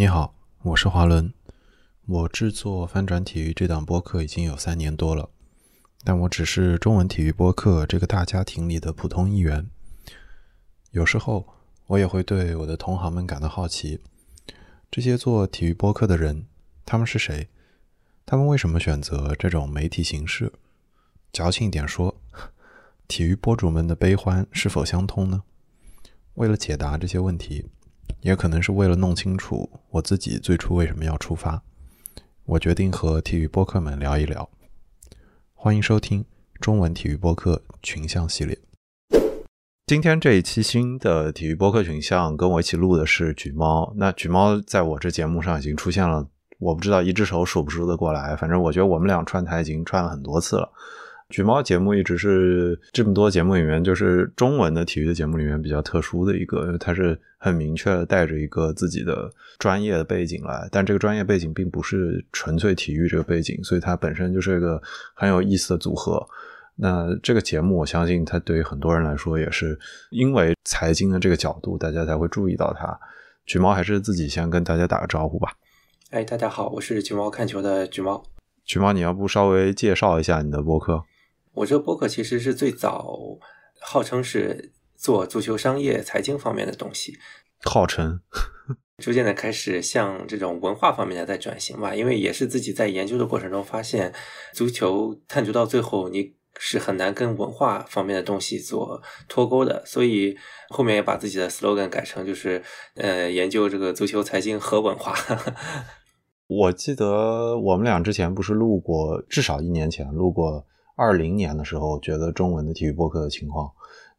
你好，我是华伦。我制作翻转体育这档播客已经有三年多了，但我只是中文体育播客这个大家庭里的普通一员。有时候我也会对我的同行们感到好奇：这些做体育播客的人，他们是谁？他们为什么选择这种媒体形式？矫情一点说，体育博主们的悲欢是否相通呢？为了解答这些问题。也可能是为了弄清楚我自己最初为什么要出发，我决定和体育播客们聊一聊。欢迎收听中文体育播客群像系列。今天这一期新的体育播客群像，跟我一起录的是橘猫。那橘猫在我这节目上已经出现了，我不知道一只手数不数得过来。反正我觉得我们俩串台已经串了很多次了。橘猫节目一直是这么多节目里面，就是中文的体育的节目里面比较特殊的一个，因为它是很明确的带着一个自己的专业的背景来，但这个专业背景并不是纯粹体育这个背景，所以它本身就是一个很有意思的组合。那这个节目，我相信它对于很多人来说，也是因为财经的这个角度，大家才会注意到它。橘猫还是自己先跟大家打个招呼吧。哎，大家好，我是橘猫看球的橘猫。橘猫，你要不稍微介绍一下你的博客？我这个播客其实是最早号称是做足球商业财经方面的东西，号称 逐渐的开始向这种文化方面的在转型吧。因为也是自己在研究的过程中发现，足球探究到最后你是很难跟文化方面的东西做脱钩的，所以后面也把自己的 slogan 改成就是呃研究这个足球财经和文化。我记得我们俩之前不是录过，至少一年前录过。二零年的时候，觉得中文的体育播客的情况。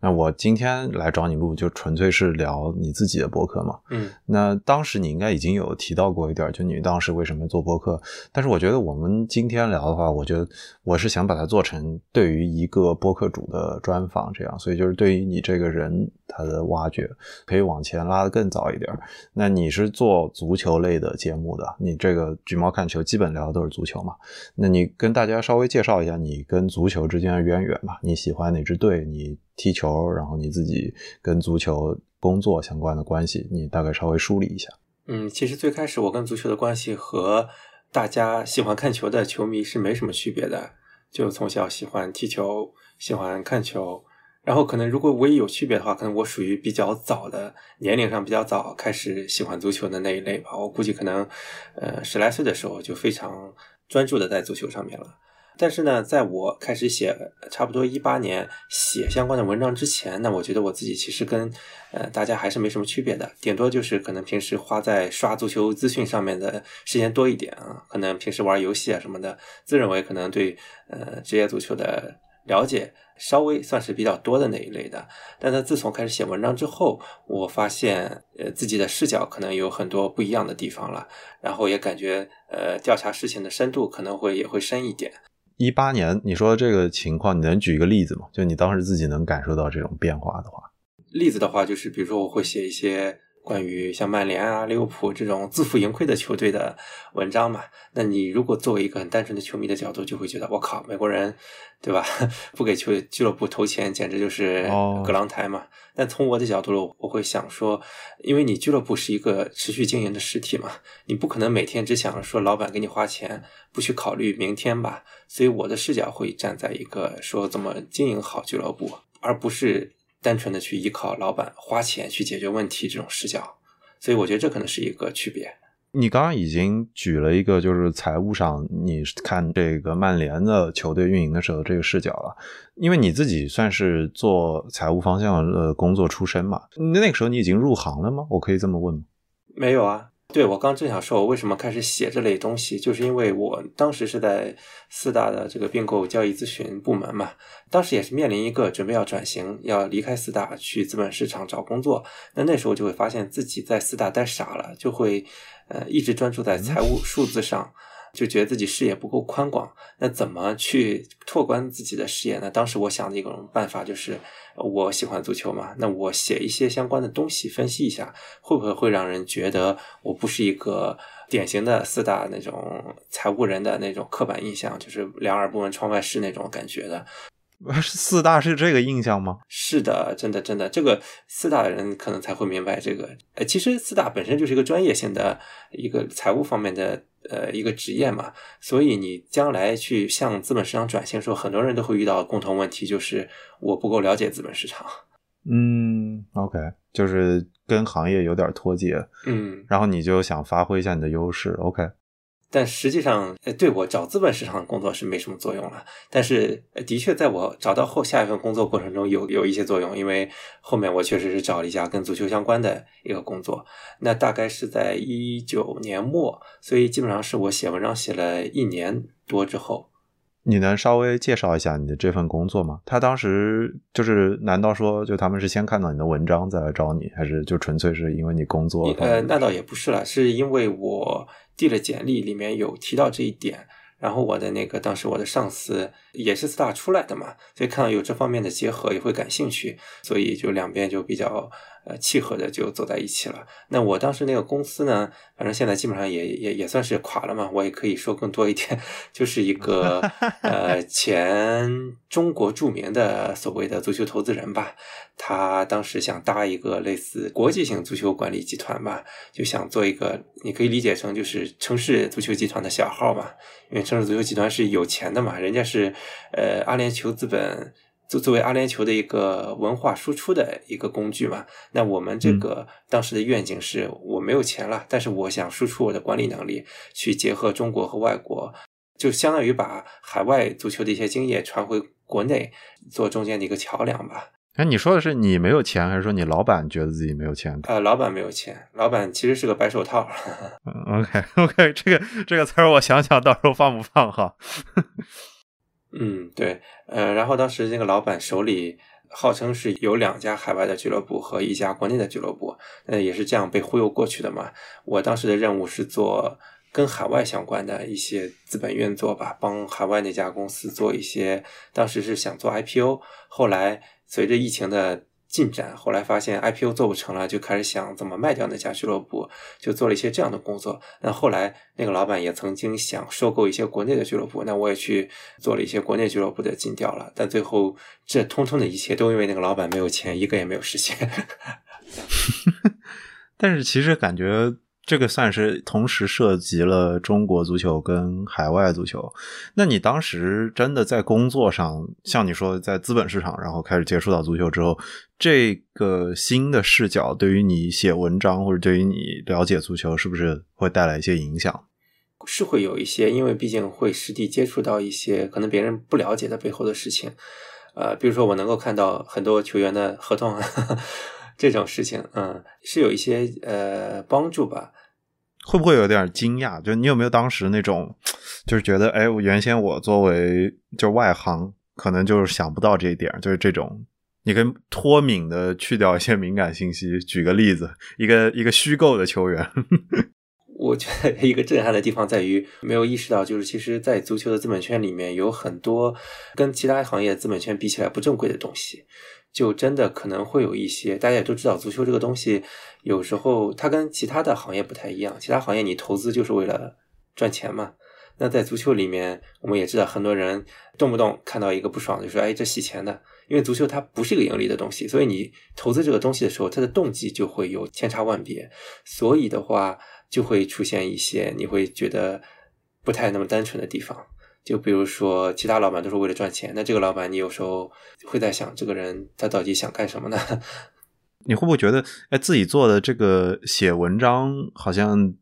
那我今天来找你录，就纯粹是聊你自己的播客嘛。嗯，那当时你应该已经有提到过一点，就你当时为什么做播客。但是我觉得我们今天聊的话，我觉得我是想把它做成对于一个播客主的专访，这样。所以就是对于你这个人他的挖掘，可以往前拉的更早一点。那你是做足球类的节目的，你这个橘猫看球基本聊的都是足球嘛？那你跟大家稍微介绍一下你跟足球之间的渊源吧。你喜欢哪支队？你踢球，然后你自己跟足球工作相关的关系，你大概稍微梳理一下。嗯，其实最开始我跟足球的关系和大家喜欢看球的球迷是没什么区别的，就从小喜欢踢球，喜欢看球。然后可能如果唯一有区别的话，可能我属于比较早的年龄上比较早开始喜欢足球的那一类吧。我估计可能呃十来岁的时候就非常专注的在足球上面了。但是呢，在我开始写差不多一八年写相关的文章之前，那我觉得我自己其实跟呃大家还是没什么区别的，顶多就是可能平时花在刷足球资讯上面的时间多一点啊，可能平时玩游戏啊什么的，自认为可能对呃职业足球的了解稍微算是比较多的那一类的。但他自从开始写文章之后，我发现呃自己的视角可能有很多不一样的地方了，然后也感觉呃调查事情的深度可能会也会深一点。一八年，你说这个情况，你能举一个例子吗？就你当时自己能感受到这种变化的话，例子的话，就是比如说我会写一些关于像曼联啊、利物浦这种自负盈亏的球队的文章嘛。那你如果作为一个很单纯的球迷的角度，就会觉得我靠，美国人。对吧？不给球俱乐部投钱，简直就是葛朗台嘛。但从我的角度，我会想说，因为你俱乐部是一个持续经营的实体嘛，你不可能每天只想着说老板给你花钱，不去考虑明天吧。所以我的视角会站在一个说怎么经营好俱乐部，而不是单纯的去依靠老板花钱去解决问题这种视角。所以我觉得这可能是一个区别。你刚刚已经举了一个，就是财务上你看这个曼联的球队运营的时候这个视角了，因为你自己算是做财务方向的工作出身嘛，那个时候你已经入行了吗？我可以这么问吗？没有啊。对，我刚正想说，我为什么开始写这类东西，就是因为我当时是在四大的这个并购交易咨询部门嘛，当时也是面临一个准备要转型，要离开四大去资本市场找工作，那那时候就会发现自己在四大待傻了，就会呃一直专注在财务数字上。就觉得自己视野不够宽广，那怎么去拓宽自己的视野呢？当时我想的一种办法就是，我喜欢足球嘛，那我写一些相关的东西，分析一下，会不会会让人觉得我不是一个典型的四大那种财务人的那种刻板印象，就是两耳不闻窗外事那种感觉的。四大是这个印象吗？是的，真的真的，这个四大的人可能才会明白这个。呃，其实四大本身就是一个专业性的一个财务方面的呃一个职业嘛，所以你将来去向资本市场转型的时候，很多人都会遇到共同问题，就是我不够了解资本市场。嗯，OK，就是跟行业有点脱节。嗯，然后你就想发挥一下你的优势，OK。但实际上，呃，对我找资本市场工作是没什么作用了。但是，的确，在我找到后下一份工作过程中，有有一些作用。因为后面我确实是找了一家跟足球相关的一个工作，那大概是在一九年末，所以基本上是我写文章写了一年多之后。你能稍微介绍一下你的这份工作吗？他当时就是，难道说就他们是先看到你的文章再来找你，还是就纯粹是因为你工作？呃，那倒也不是了，是因为我。递了简历，里面有提到这一点。然后我的那个当时我的上司也是四大出来的嘛，所以看到有这方面的结合也会感兴趣，所以就两边就比较呃契合的就走在一起了。那我当时那个公司呢，反正现在基本上也也也算是垮了嘛，我也可以说更多一点，就是一个呃 前中国著名的所谓的足球投资人吧，他当时想搭一个类似国际性足球管理集团吧，就想做一个，你可以理解成就是城市足球集团的小号嘛。因为城市足球集团是有钱的嘛，人家是呃阿联酋资本作作为阿联酋的一个文化输出的一个工具嘛。那我们这个当时的愿景是我没有钱了，但是我想输出我的管理能力，去结合中国和外国，就相当于把海外足球的一些经验传回国内，做中间的一个桥梁吧。哎，你说的是你没有钱，还是说你老板觉得自己没有钱？呃，老板没有钱，老板其实是个白手套。OK，OK，这个这个词儿我想想到时候放不放哈？嗯，对，呃，然后当时那个老板手里号称是有两家海外的俱乐部和一家国内的俱乐部，呃，也是这样被忽悠过去的嘛。我当时的任务是做跟海外相关的一些资本运作吧，帮海外那家公司做一些，当时是想做 IPO，后来。随着疫情的进展，后来发现 IPO 做不成了，就开始想怎么卖掉那家俱乐部，就做了一些这样的工作。那后来那个老板也曾经想收购一些国内的俱乐部，那我也去做了一些国内俱乐部的尽调了。但最后这通通的一切都因为那个老板没有钱，一个也没有实现。但是其实感觉。这个算是同时涉及了中国足球跟海外足球。那你当时真的在工作上，像你说在资本市场，然后开始接触到足球之后，这个新的视角对于你写文章或者对于你了解足球，是不是会带来一些影响？是会有一些，因为毕竟会实地接触到一些可能别人不了解的背后的事情。呃，比如说我能够看到很多球员的合同。这种事情，嗯，是有一些呃帮助吧？会不会有点惊讶？就你有没有当时那种，就是觉得，哎，我原先我作为就外行，可能就是想不到这一点，就是这种，你可以脱敏的去掉一些敏感信息。举个例子，一个 一个虚构的球员，我觉得一个震撼的地方在于没有意识到，就是其实，在足球的资本圈里面，有很多跟其他行业资本圈比起来不正规的东西。就真的可能会有一些，大家也都知道，足球这个东西有时候它跟其他的行业不太一样。其他行业你投资就是为了赚钱嘛。那在足球里面，我们也知道很多人动不动看到一个不爽就说：“哎，这洗钱的。”因为足球它不是一个盈利的东西，所以你投资这个东西的时候，它的动机就会有千差万别。所以的话，就会出现一些你会觉得不太那么单纯的地方。就比如说，其他老板都是为了赚钱，那这个老板，你有时候会在想，这个人他到底想干什么呢？你会不会觉得，哎，自己做的这个写文章，好像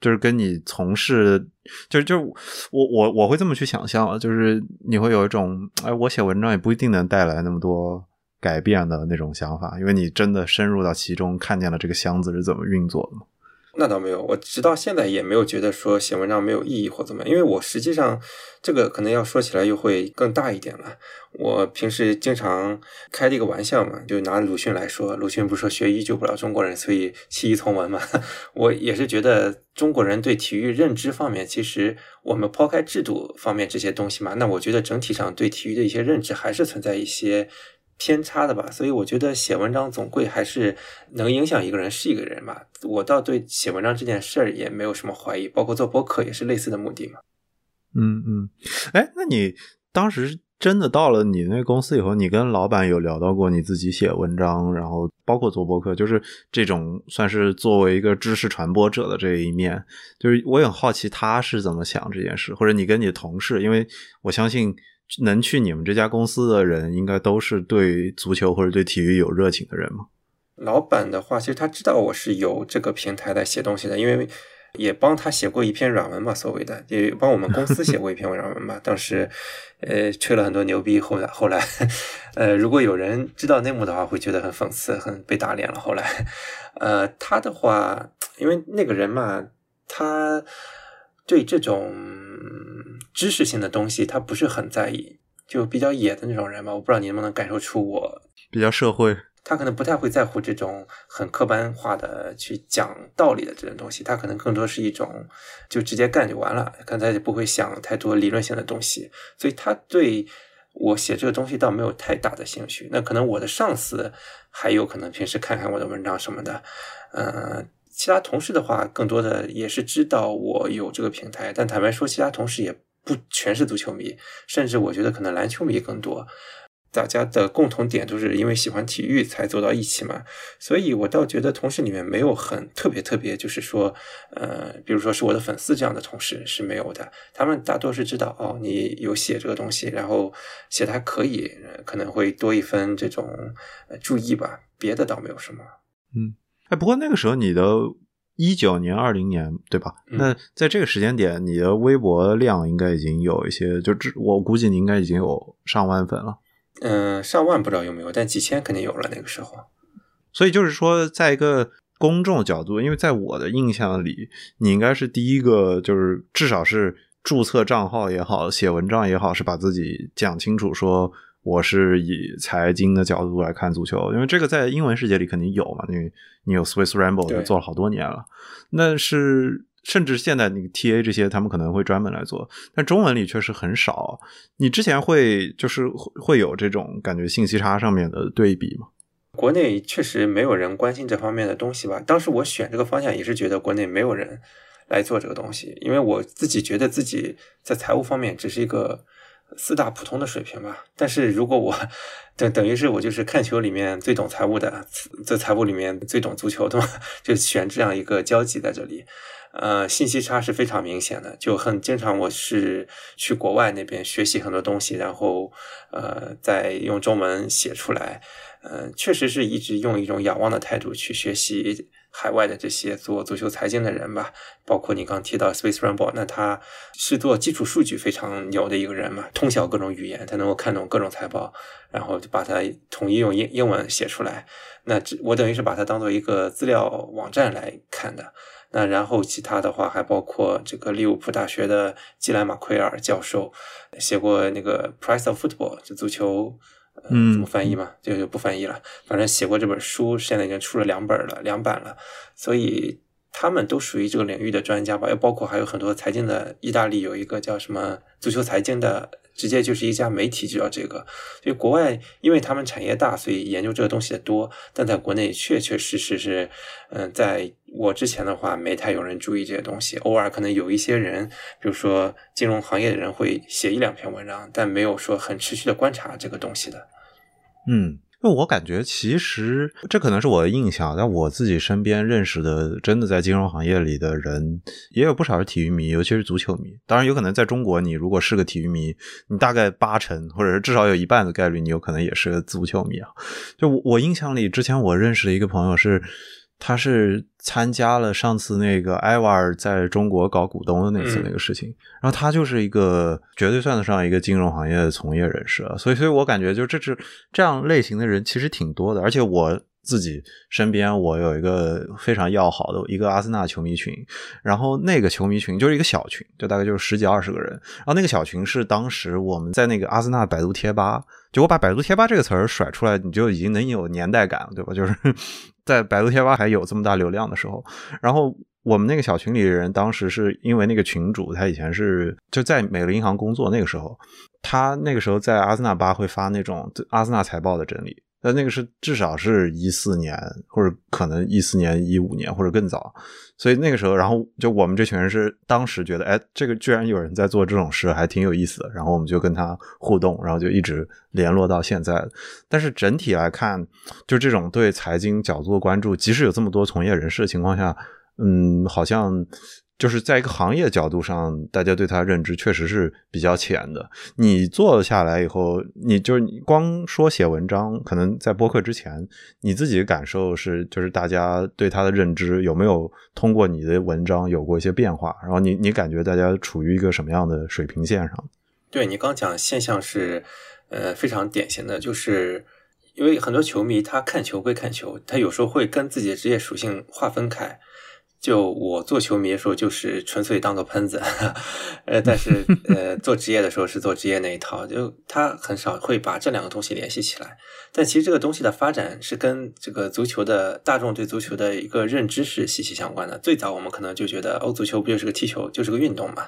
就是跟你从事，就是就是我我我会这么去想象，就是你会有一种，哎，我写文章也不一定能带来那么多改变的那种想法，因为你真的深入到其中，看见了这个箱子是怎么运作的嘛。那倒没有，我直到现在也没有觉得说写文章没有意义或怎么样，因为我实际上这个可能要说起来又会更大一点了。我平时经常开这个玩笑嘛，就拿鲁迅来说，鲁迅不是说学医救不了中国人，所以弃医从文嘛。我也是觉得中国人对体育认知方面，其实我们抛开制度方面这些东西嘛，那我觉得整体上对体育的一些认知还是存在一些。偏差的吧，所以我觉得写文章总归还是能影响一个人是一个人嘛。我倒对写文章这件事儿也没有什么怀疑，包括做博客也是类似的目的嘛。嗯嗯，哎，那你当时真的到了你那公司以后，你跟老板有聊到过你自己写文章，然后包括做博客，就是这种算是作为一个知识传播者的这一面，就是我也很好奇他是怎么想这件事，或者你跟你的同事，因为我相信能去你们这家公司的人，应该都是对足球或者对体育有热情的人吗。老板的话，其实他知道我是有这个平台在写东西的，因为。也帮他写过一篇软文嘛，所谓的也帮我们公司写过一篇 软文嘛。当时，呃，吹了很多牛逼。后来，后来，呃，如果有人知道内幕的话，会觉得很讽刺，很被打脸了。后来，呃，他的话，因为那个人嘛，他对这种知识性的东西，他不是很在意，就比较野的那种人吧。我不知道你能不能感受出我比较社会。他可能不太会在乎这种很客观化的去讲道理的这种东西，他可能更多是一种就直接干就完了，刚才也不会想太多理论性的东西，所以他对我写这个东西倒没有太大的兴趣。那可能我的上司还有可能平时看看我的文章什么的，呃，其他同事的话，更多的也是知道我有这个平台，但坦白说，其他同事也不全是足球迷，甚至我觉得可能篮球迷更多。大家的共同点都是因为喜欢体育才走到一起嘛，所以我倒觉得同事里面没有很特别特别，就是说，呃，比如说是我的粉丝这样的同事是没有的。他们大多是知道哦，你有写这个东西，然后写的还可以，可能会多一分这种注意吧。别的倒没有什么。嗯，哎，不过那个时候你的一九年、二零年对吧？那在这个时间点，你的微博量应该已经有一些，就我估计你应该已经有上万粉了。嗯，上万不知道有没有，但几千肯定有了那个时候。所以就是说，在一个公众角度，因为在我的印象里，你应该是第一个，就是至少是注册账号也好，写文章也好，是把自己讲清楚，说我是以财经的角度来看足球。因为这个在英文世界里肯定有嘛，因为你有 Swiss Ramble 做了好多年了，那是。甚至现在那个 T A 这些，他们可能会专门来做，但中文里确实很少。你之前会就是会有这种感觉信息差上面的对比吗？国内确实没有人关心这方面的东西吧。当时我选这个方向也是觉得国内没有人来做这个东西，因为我自己觉得自己在财务方面只是一个四大普通的水平吧。但是如果我等等于是我就是看球里面最懂财务的，在财务里面最懂足球的嘛，就选这样一个交集在这里。呃，信息差是非常明显的，就很经常我是去国外那边学习很多东西，然后呃再用中文写出来，呃，确实是一直用一种仰望的态度去学习海外的这些做足球财经的人吧，包括你刚提到 Space Rumble，那他是做基础数据非常牛的一个人嘛，通晓各种语言，他能够看懂各种财报，然后就把它统一用英英文写出来，那我等于是把它当做一个资料网站来看的。那然后其他的话还包括这个利物浦大学的基莱马奎尔教授写过那个《Price of Football》就足球，嗯，怎么翻译嘛？就就不翻译了。反正写过这本书，现在已经出了两本了，两版了。所以他们都属于这个领域的专家吧？又包括还有很多财经的，意大利有一个叫什么足球财经的。直接就是一家媒体就叫这个，所以国外因为他们产业大，所以研究这个东西的多。但在国内确确实实是，嗯，在我之前的话，没太有人注意这些东西。偶尔可能有一些人，比如说金融行业的人会写一两篇文章，但没有说很持续的观察这个东西的。嗯。因为我感觉，其实这可能是我的印象，但我自己身边认识的，真的在金融行业里的人，也有不少是体育迷，尤其是足球迷。当然，有可能在中国，你如果是个体育迷，你大概八成，或者是至少有一半的概率，你有可能也是个足球迷啊。就我印象里，之前我认识的一个朋友是。他是参加了上次那个埃瓦尔在中国搞股东的那次那个事情，然后他就是一个绝对算得上一个金融行业的从业人士了，所以，所以我感觉就这是这样类型的人其实挺多的，而且我自己身边我有一个非常要好的一个阿森纳球迷群，然后那个球迷群就是一个小群，就大概就是十几二十个人，然后那个小群是当时我们在那个阿森纳百度贴吧，就我把百度贴吧这个词儿甩出来，你就已经能有年代感，对吧？就是。在百度贴吧还有这么大流量的时候，然后我们那个小群里的人，当时是因为那个群主他以前是就在美国银行工作，那个时候他那个时候在阿森纳吧会发那种阿森纳财报的整理，但那个是至少是一四年，或者可能一四年、一五年或者更早。所以那个时候，然后就我们这群人是当时觉得，哎，这个居然有人在做这种事，还挺有意思的。然后我们就跟他互动，然后就一直联络到现在。但是整体来看，就这种对财经角度的关注，即使有这么多从业人士的情况下，嗯，好像。就是在一个行业角度上，大家对他认知确实是比较浅的。你做下来以后，你就是光说写文章，可能在播客之前，你自己的感受是，就是大家对他的认知有没有通过你的文章有过一些变化？然后你你感觉大家处于一个什么样的水平线上？对你刚讲现象是，呃，非常典型的，就是因为很多球迷他看球归看球，他有时候会跟自己的职业属性划分开。就我做球迷的时候，就是纯粹当个喷子，呃，但是 呃，做职业的时候是做职业那一套，就他很少会把这两个东西联系起来。但其实这个东西的发展是跟这个足球的大众对足球的一个认知是息息相关的。最早我们可能就觉得，哦，足球不就是个踢球，就是个运动嘛，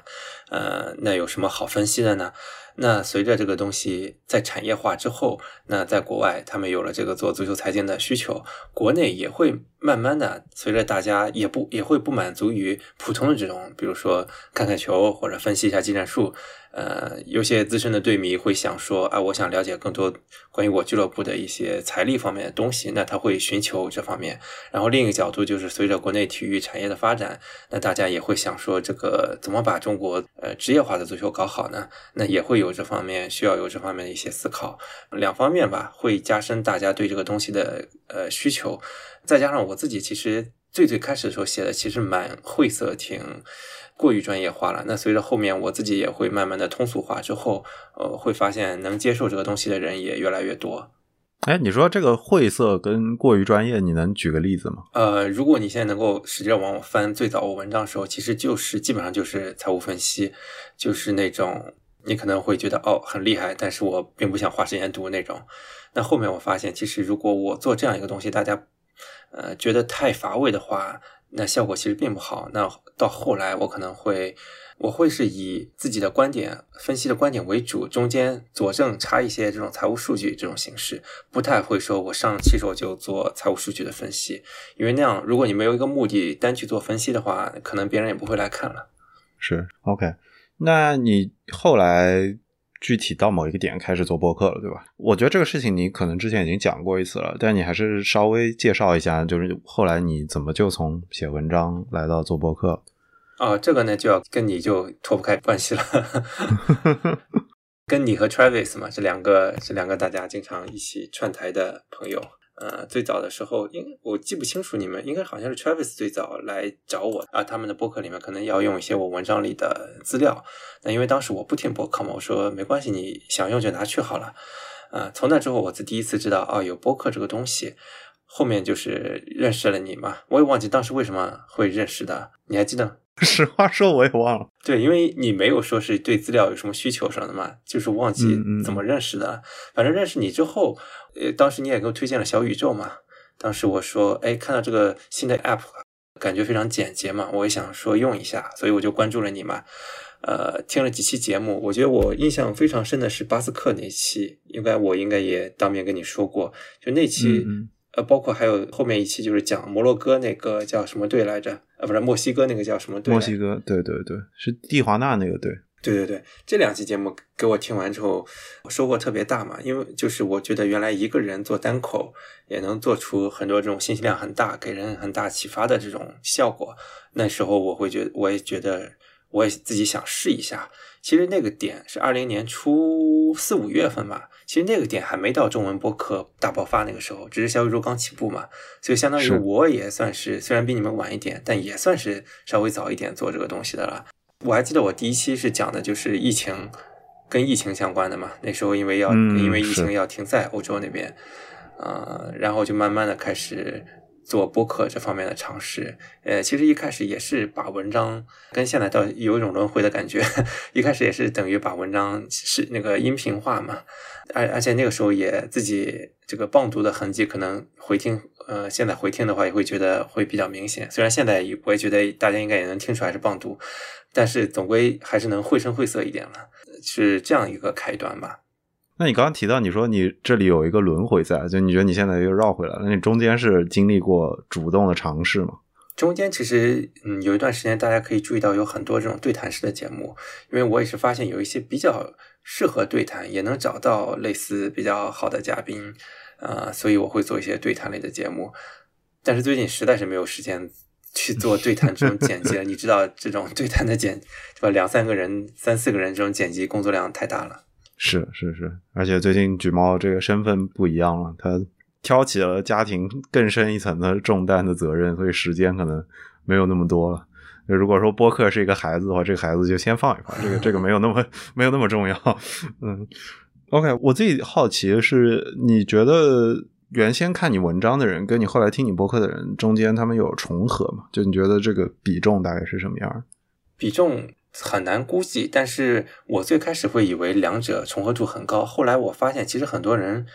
呃，那有什么好分析的呢？那随着这个东西在产业化之后，那在国外他们有了这个做足球财经的需求，国内也会慢慢的随着大家也不也会不满足于普通的这种，比如说看看球或者分析一下技战术。呃，有些资深的队迷会想说啊，我想了解更多关于我俱乐部的一些财力方面的东西，那他会寻求这方面。然后另一个角度就是，随着国内体育产业的发展，那大家也会想说，这个怎么把中国呃职业化的足球搞好呢？那也会有这方面需要有这方面的一些思考，两方面吧，会加深大家对这个东西的呃需求。再加上我自己其实最最开始的时候写的其实蛮晦涩，挺。过于专业化了，那随着后面我自己也会慢慢的通俗化之后，呃，会发现能接受这个东西的人也越来越多。哎，你说这个晦涩跟过于专业，你能举个例子吗？呃，如果你现在能够使劲往我翻最早我文章的时候，其实就是基本上就是财务分析，就是那种你可能会觉得哦很厉害，但是我并不想花时间读那种。那后面我发现，其实如果我做这样一个东西，大家呃觉得太乏味的话。那效果其实并不好。那到后来，我可能会，我会是以自己的观点分析的观点为主，中间佐证插一些这种财务数据这种形式，不太会说我上期时候就做财务数据的分析，因为那样如果你没有一个目的单去做分析的话，可能别人也不会来看了。是 OK，那你后来？具体到某一个点开始做播客了，对吧？我觉得这个事情你可能之前已经讲过一次了，但你还是稍微介绍一下，就是后来你怎么就从写文章来到做播客？哦，这个呢就要跟你就脱不开关系了，跟你和 Travis 嘛，这两个这两个大家经常一起串台的朋友。呃，最早的时候，应我记不清楚你们，应该好像是 Travis 最早来找我啊。他们的博客里面可能要用一些我文章里的资料，那因为当时我不听博客嘛，我说没关系，你想用就拿去好了。呃，从那之后，我才第一次知道哦，有博客这个东西。后面就是认识了你嘛，我也忘记当时为什么会认识的，你还记得？实话说，我也忘了。对，因为你没有说是对资料有什么需求什么的嘛，就是忘记怎么认识的。反正认识你之后，呃，当时你也给我推荐了小宇宙嘛。当时我说，哎，看到这个新的 app，感觉非常简洁嘛，我也想说用一下，所以我就关注了你嘛。呃，听了几期节目，我觉得我印象非常深的是巴斯克那期，应该我应该也当面跟你说过，就那期。呃，包括还有后面一期就是讲摩洛哥那个叫什么队来着？呃，不是墨西哥那个叫什么队？墨西哥，对对对，是蒂华纳那个队。对对对，这两期节目给我听完之后，我收获特别大嘛，因为就是我觉得原来一个人做单口也能做出很多这种信息量很大、给人很大启发的这种效果。那时候我会觉得，我也觉得，我也自己想试一下。其实那个点是二零年初四五月份吧。其实那个点还没到中文播客大爆发那个时候，只是小宇宙刚起步嘛，所以相当于我也算是虽然比你们晚一点，但也算是稍微早一点做这个东西的了。我还记得我第一期是讲的就是疫情，跟疫情相关的嘛。那时候因为要因为疫情要停在欧洲那边，呃，然后就慢慢的开始。做播客这方面的尝试，呃，其实一开始也是把文章跟现在倒有一种轮回的感觉，一开始也是等于把文章是那个音频化嘛，而而且那个时候也自己这个棒读的痕迹，可能回听，呃，现在回听的话也会觉得会比较明显。虽然现在我也觉得大家应该也能听出来是棒读，但是总归还是能绘声绘色一点了，是这样一个开端吧。那你刚刚提到，你说你这里有一个轮回在，就你觉得你现在又绕回来了，那你中间是经历过主动的尝试吗？中间其实，嗯，有一段时间大家可以注意到有很多这种对谈式的节目，因为我也是发现有一些比较适合对谈，也能找到类似比较好的嘉宾，呃，所以我会做一些对谈类的节目。但是最近实在是没有时间去做对谈这种剪辑了，你知道这种对谈的剪，对吧？两三个人、三四个人这种剪辑工作量太大了。是是是，而且最近橘猫这个身份不一样了，他。挑起了家庭更深一层的重担的责任，所以时间可能没有那么多了。如果说播客是一个孩子的话，这个孩子就先放一放，这个这个没有那么没有那么重要。嗯，OK，我自己好奇的是，你觉得原先看你文章的人跟你后来听你播客的人中间他们有重合吗？就你觉得这个比重大概是什么样？比重很难估计，但是我最开始会以为两者重合度很高，后来我发现其实很多人。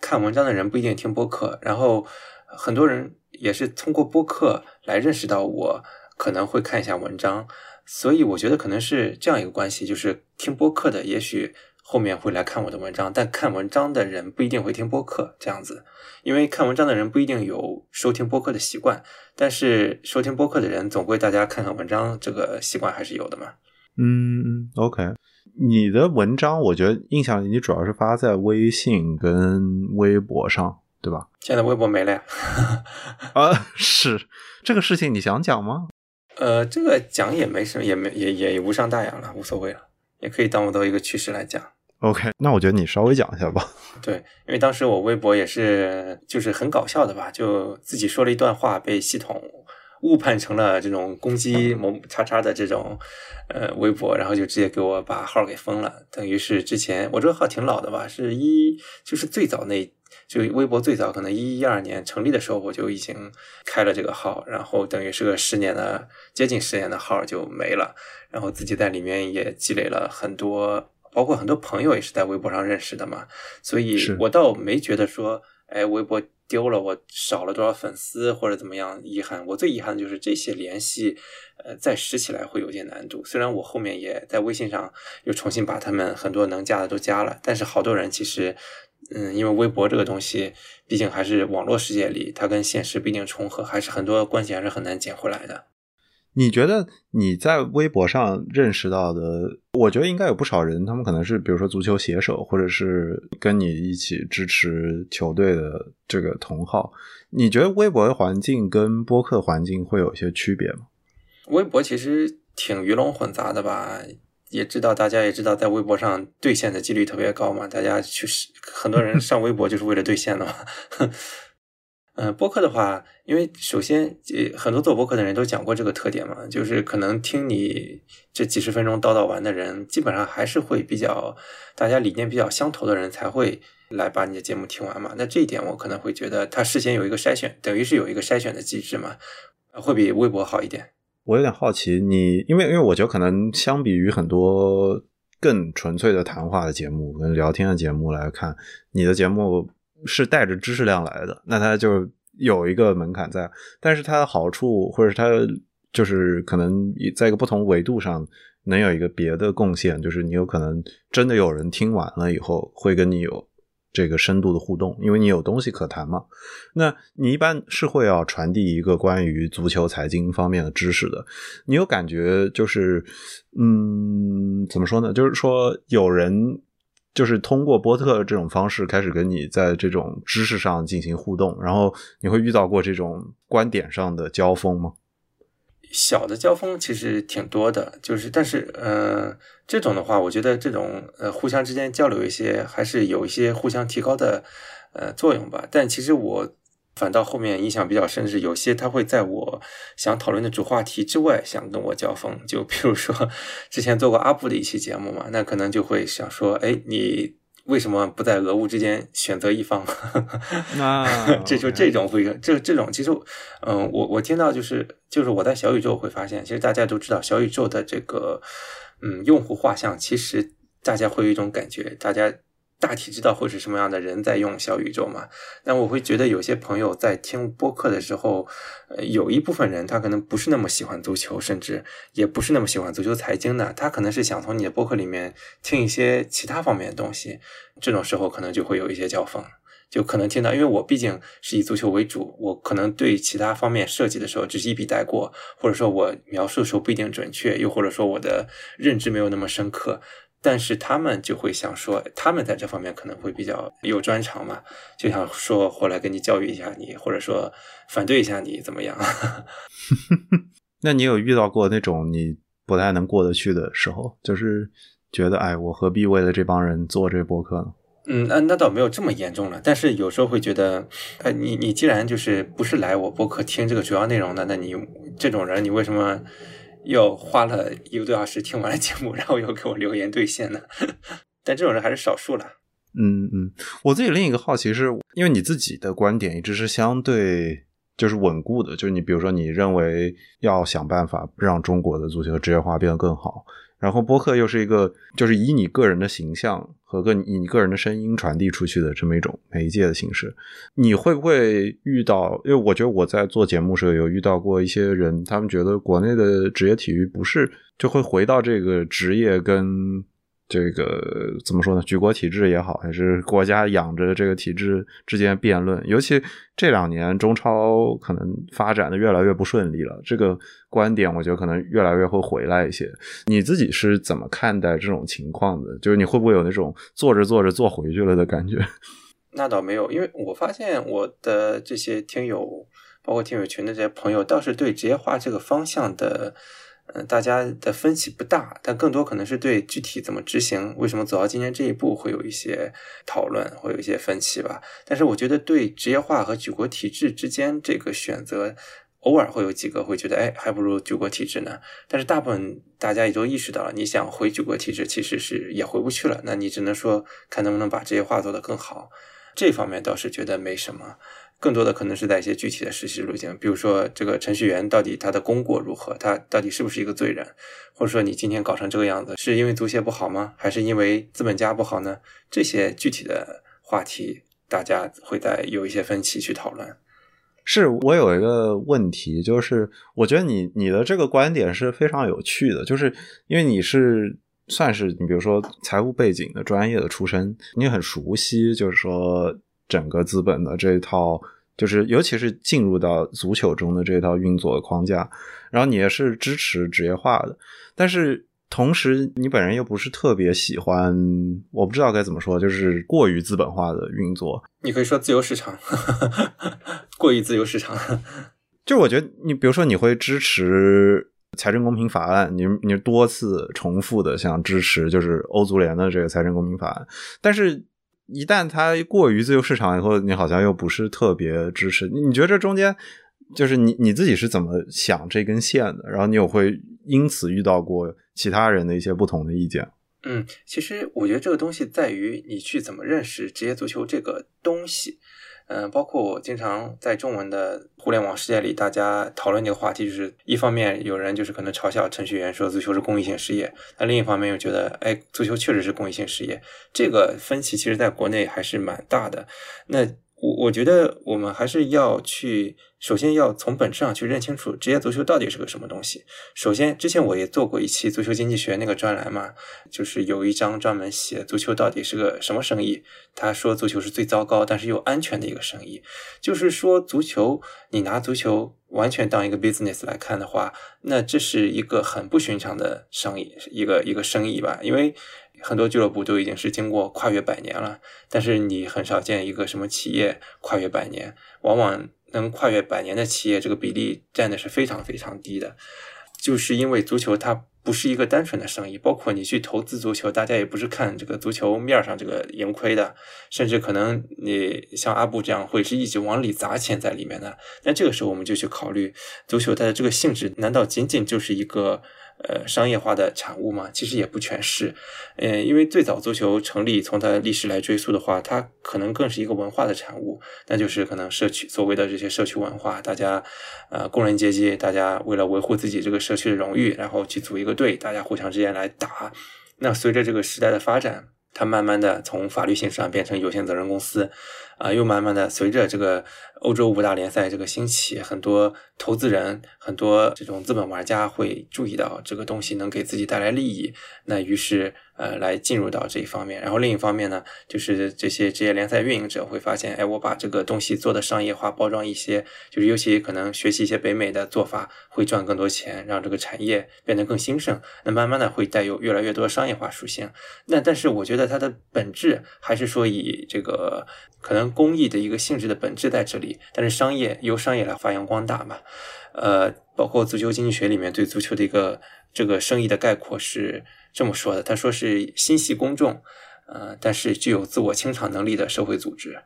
看文章的人不一定听播客，然后很多人也是通过播客来认识到我，可能会看一下文章，所以我觉得可能是这样一个关系，就是听播客的也许后面会来看我的文章，但看文章的人不一定会听播客这样子，因为看文章的人不一定有收听播客的习惯，但是收听播客的人总归大家看看文章这个习惯还是有的嘛。嗯，OK。你的文章，我觉得印象里你主要是发在微信跟微博上，对吧？现在微博没了呀。啊，是这个事情，你想讲吗？呃，这个讲也没什么，也没也也无伤大雅了，无所谓了，也可以当做一个趋势来讲。OK，那我觉得你稍微讲一下吧。对，因为当时我微博也是就是很搞笑的吧，就自己说了一段话，被系统。误判成了这种攻击某叉叉的这种呃微博，然后就直接给我把号给封了。等于是之前我这个号挺老的吧，是一就是最早那就微博最早可能一一二年成立的时候我就已经开了这个号，然后等于是个十年的接近十年的号就没了。然后自己在里面也积累了很多，包括很多朋友也是在微博上认识的嘛，所以我倒没觉得说哎微博。丢了，我少了多少粉丝或者怎么样？遗憾，我最遗憾的就是这些联系，呃，再拾起来会有点难度。虽然我后面也在微信上又重新把他们很多能加的都加了，但是好多人其实，嗯，因为微博这个东西，毕竟还是网络世界里，它跟现实不一定重合，还是很多关系还是很难捡回来的。你觉得你在微博上认识到的，我觉得应该有不少人，他们可能是比如说足球写手，或者是跟你一起支持球队的这个同号。你觉得微博的环境跟播客环境会有一些区别吗？微博其实挺鱼龙混杂的吧，也知道大家也知道，在微博上兑现的几率特别高嘛，大家去很多人上微博就是为了兑现的嘛。嗯，播客的话，因为首先，呃，很多做播客的人都讲过这个特点嘛，就是可能听你这几十分钟叨叨完的人，基本上还是会比较大家理念比较相投的人才会来把你的节目听完嘛。那这一点我可能会觉得，他事先有一个筛选，等于是有一个筛选的机制嘛，会比微博好一点。我有点好奇，你因为因为我觉得可能相比于很多更纯粹的谈话的节目跟聊天的节目来看，你的节目。是带着知识量来的，那它就有一个门槛在，但是它的好处，或者是它就是可能在一个不同维度上能有一个别的贡献，就是你有可能真的有人听完了以后会跟你有这个深度的互动，因为你有东西可谈嘛。那你一般是会要传递一个关于足球财经方面的知识的，你有感觉就是，嗯，怎么说呢？就是说有人。就是通过波特这种方式开始跟你在这种知识上进行互动，然后你会遇到过这种观点上的交锋吗？小的交锋其实挺多的，就是但是呃，这种的话，我觉得这种呃互相之间交流一些，还是有一些互相提高的呃作用吧。但其实我。反倒后面印象比较深是，有些他会在我想讨论的主话题之外想跟我交锋。就比如说之前做过阿布的一期节目嘛，那可能就会想说，哎，你为什么不在俄乌之间选择一方？那 这就这种会这这种其实，嗯，我我听到就是就是我在小宇宙会发现，其实大家都知道小宇宙的这个嗯用户画像，其实大家会有一种感觉，大家大体知道会是什么样的人在用小宇宙嘛。但我会觉得有些朋友在听播客的时候，呃，有一部分人他可能不是那么喜欢足球，甚至也不是那么喜欢足球财经的，他可能是想从你的播客里面听一些其他方面的东西。这种时候可能就会有一些交锋。就可能听到，因为我毕竟是以足球为主，我可能对其他方面设计的时候只是一笔带过，或者说我描述的时候不一定准确，又或者说我的认知没有那么深刻。但是他们就会想说，他们在这方面可能会比较有专长嘛，就想说回来跟你教育一下你，或者说反对一下你怎么样？那你有遇到过那种你不太能过得去的时候，就是觉得哎，我何必为了这帮人做这播客呢？嗯，那那倒没有这么严重了，但是有时候会觉得，呃，你你既然就是不是来我播客听这个主要内容的，那你这种人，你为什么又花了一个多小时听完了节目，然后又给我留言兑现了？但这种人还是少数了。嗯嗯，我自己另一个好奇是，因为你自己的观点一直是相对就是稳固的，就是你比如说你认为要想办法让中国的足球职业化变得更好。然后播客又是一个，就是以你个人的形象和个以你个人的声音传递出去的这么一种媒介的形式，你会不会遇到？因为我觉得我在做节目时候有遇到过一些人，他们觉得国内的职业体育不是，就会回到这个职业跟。这个怎么说呢？举国体制也好，还是国家养着这个体制之间辩论。尤其这两年中超可能发展的越来越不顺利了，这个观点我觉得可能越来越会回来一些。你自己是怎么看待这种情况的？就是你会不会有那种做着做着做回去了的感觉？那倒没有，因为我发现我的这些听友，包括听友群的这些朋友，倒是对职业化这个方向的。嗯，大家的分歧不大，但更多可能是对具体怎么执行，为什么走到今天这一步会有一些讨论，会有一些分歧吧。但是我觉得对职业化和举国体制之间这个选择，偶尔会有几个会觉得，哎，还不如举国体制呢。但是大部分大家也都意识到了，你想回举国体制，其实是也回不去了。那你只能说看能不能把职业化做得更好。这方面倒是觉得没什么。更多的可能是在一些具体的实习路径，比如说这个程序员到底他的功过如何，他到底是不是一个罪人，或者说你今天搞成这个样子，是因为足协不好吗？还是因为资本家不好呢？这些具体的话题，大家会在有一些分歧去讨论。是我有一个问题，就是我觉得你你的这个观点是非常有趣的，就是因为你是算是你比如说财务背景的专业的出身，你很熟悉，就是说整个资本的这一套。就是，尤其是进入到足球中的这套运作的框架，然后你也是支持职业化的，但是同时你本人又不是特别喜欢，我不知道该怎么说，就是过于资本化的运作。你可以说自由市场，过于自由市场。就我觉得，你比如说，你会支持财政公平法案，你你多次重复的想支持，就是欧足联的这个财政公平法案，但是。一旦它过于自由市场以后，你好像又不是特别支持。你觉得这中间，就是你你自己是怎么想这根线的？然后你有会因此遇到过其他人的一些不同的意见？嗯，其实我觉得这个东西在于你去怎么认识职业足球这个东西。嗯，包括我经常在中文的互联网世界里，大家讨论这个话题，就是一方面有人就是可能嘲笑程序员说足球是公益性事业，那另一方面又觉得，哎，足球确实是公益性事业，这个分歧其实在国内还是蛮大的。那我我觉得我们还是要去。首先要从本质上去认清楚职业足球到底是个什么东西。首先，之前我也做过一期足球经济学那个专栏嘛，就是有一章专门写足球到底是个什么生意。他说足球是最糟糕但是又安全的一个生意。就是说足球，你拿足球完全当一个 business 来看的话，那这是一个很不寻常的生意，一个一个生意吧。因为很多俱乐部都已经是经过跨越百年了，但是你很少见一个什么企业跨越百年，往往。能跨越百年的企业，这个比例占的是非常非常低的，就是因为足球它不是一个单纯的生意，包括你去投资足球，大家也不是看这个足球面上这个盈亏的，甚至可能你像阿布这样会是一直往里砸钱在里面的。那这个时候我们就去考虑足球它的这个性质，难道仅仅就是一个？呃，商业化的产物嘛，其实也不全是。嗯，因为最早足球成立，从它的历史来追溯的话，它可能更是一个文化的产物，那就是可能社区所谓的这些社区文化，大家呃工人阶级，大家为了维护自己这个社区的荣誉，然后去组一个队，大家互相之间来打。那随着这个时代的发展，它慢慢的从法律形式上变成有限责任公司，啊，又慢慢的随着这个欧洲五大联赛这个兴起，很多投资人、很多这种资本玩家会注意到这个东西能给自己带来利益，那于是。呃，来进入到这一方面，然后另一方面呢，就是这些职业联赛运营者会发现，哎，我把这个东西做的商业化、包装一些，就是尤其可能学习一些北美的做法，会赚更多钱，让这个产业变得更兴盛。那慢慢的会带有越来越多商业化属性。那但是我觉得它的本质还是说以这个可能公益的一个性质的本质在这里，但是商业由商业来发扬光大嘛。呃，包括足球经济学里面对足球的一个这个生意的概括是。这么说的，他说是心系公众，呃，但是具有自我清偿能力的社会组织，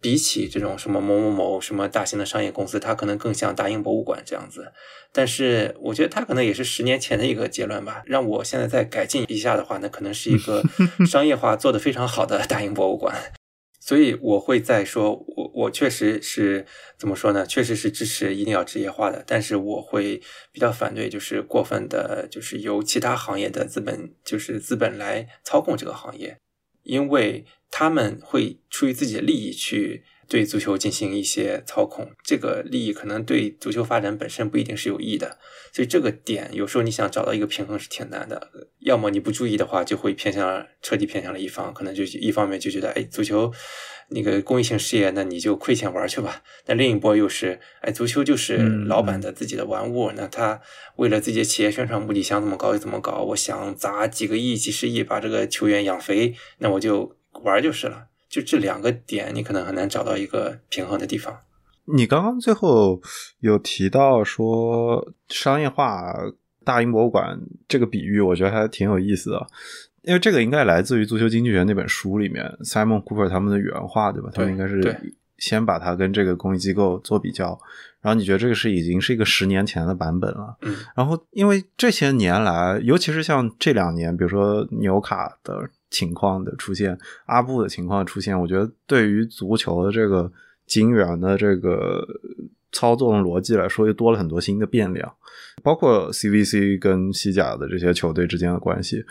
比起这种什么某某某什么大型的商业公司，它可能更像大英博物馆这样子。但是我觉得它可能也是十年前的一个结论吧。让我现在再改进一下的话，那可能是一个商业化做得非常好的大英博物馆。所以我会在说，我我确实是怎么说呢？确实是支持一定要职业化的，但是我会比较反对，就是过分的，就是由其他行业的资本，就是资本来操控这个行业，因为他们会出于自己的利益去。对足球进行一些操控，这个利益可能对足球发展本身不一定是有益的，所以这个点有时候你想找到一个平衡是挺难的。要么你不注意的话，就会偏向彻底偏向了一方，可能就一方面就觉得，哎，足球那个公益性事业，那你就亏钱玩去吧。那另一波又是，哎，足球就是老板的自己的玩物，那他为了自己的企业宣传目的，想怎么搞就怎么搞。我想砸几个亿、几十亿把这个球员养肥，那我就玩就是了。就这两个点，你可能很难找到一个平衡的地方。你刚刚最后有提到说商业化大英博物馆这个比喻，我觉得还挺有意思的，因为这个应该来自于《足球经济学》那本书里面，Simon Cooper 他们的原话，对吧？他们应该是先把它跟这个公益机构做比较，然后你觉得这个是已经是一个十年前的版本了。嗯，然后因为这些年来，尤其是像这两年，比如说纽卡的。情况的出现，阿布的情况出现，我觉得对于足球的这个金元的这个操作逻辑来说，又多了很多新的变量，包括 CVC 跟西甲的这些球队之间的关系。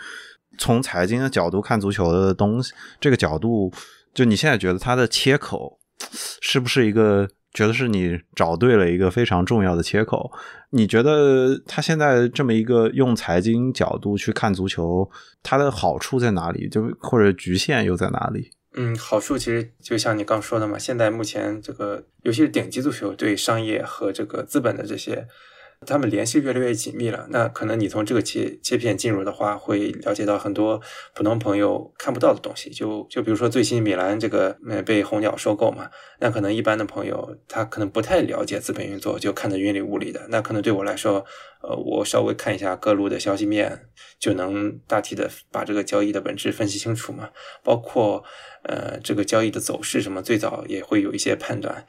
从财经的角度看足球的东西，这个角度，就你现在觉得它的切口是不是一个？觉得是你找对了一个非常重要的切口。你觉得他现在这么一个用财经角度去看足球，它的好处在哪里？就或者局限又在哪里？嗯，好处其实就像你刚说的嘛，现在目前这个尤其是顶级足球对商业和这个资本的这些。他们联系越来越紧密了，那可能你从这个切切片进入的话，会了解到很多普通朋友看不到的东西。就就比如说最新米兰这个被红鸟收购嘛，那可能一般的朋友他可能不太了解资本运作，就看得云里雾里的。那可能对我来说，呃，我稍微看一下各路的消息面，就能大体的把这个交易的本质分析清楚嘛。包括呃这个交易的走势什么，最早也会有一些判断。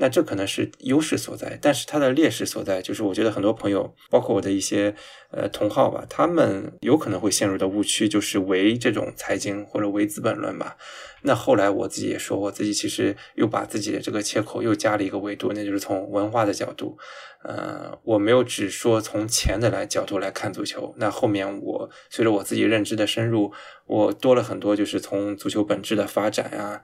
那这可能是优势所在，但是它的劣势所在就是，我觉得很多朋友，包括我的一些呃同好吧，他们有可能会陷入的误区，就是唯这种财经或者唯资本论吧。那后来我自己也说，我自己其实又把自己的这个切口又加了一个维度，那就是从文化的角度，呃，我没有只说从钱的来角度来看足球。那后面我随着我自己认知的深入，我多了很多，就是从足球本质的发展啊。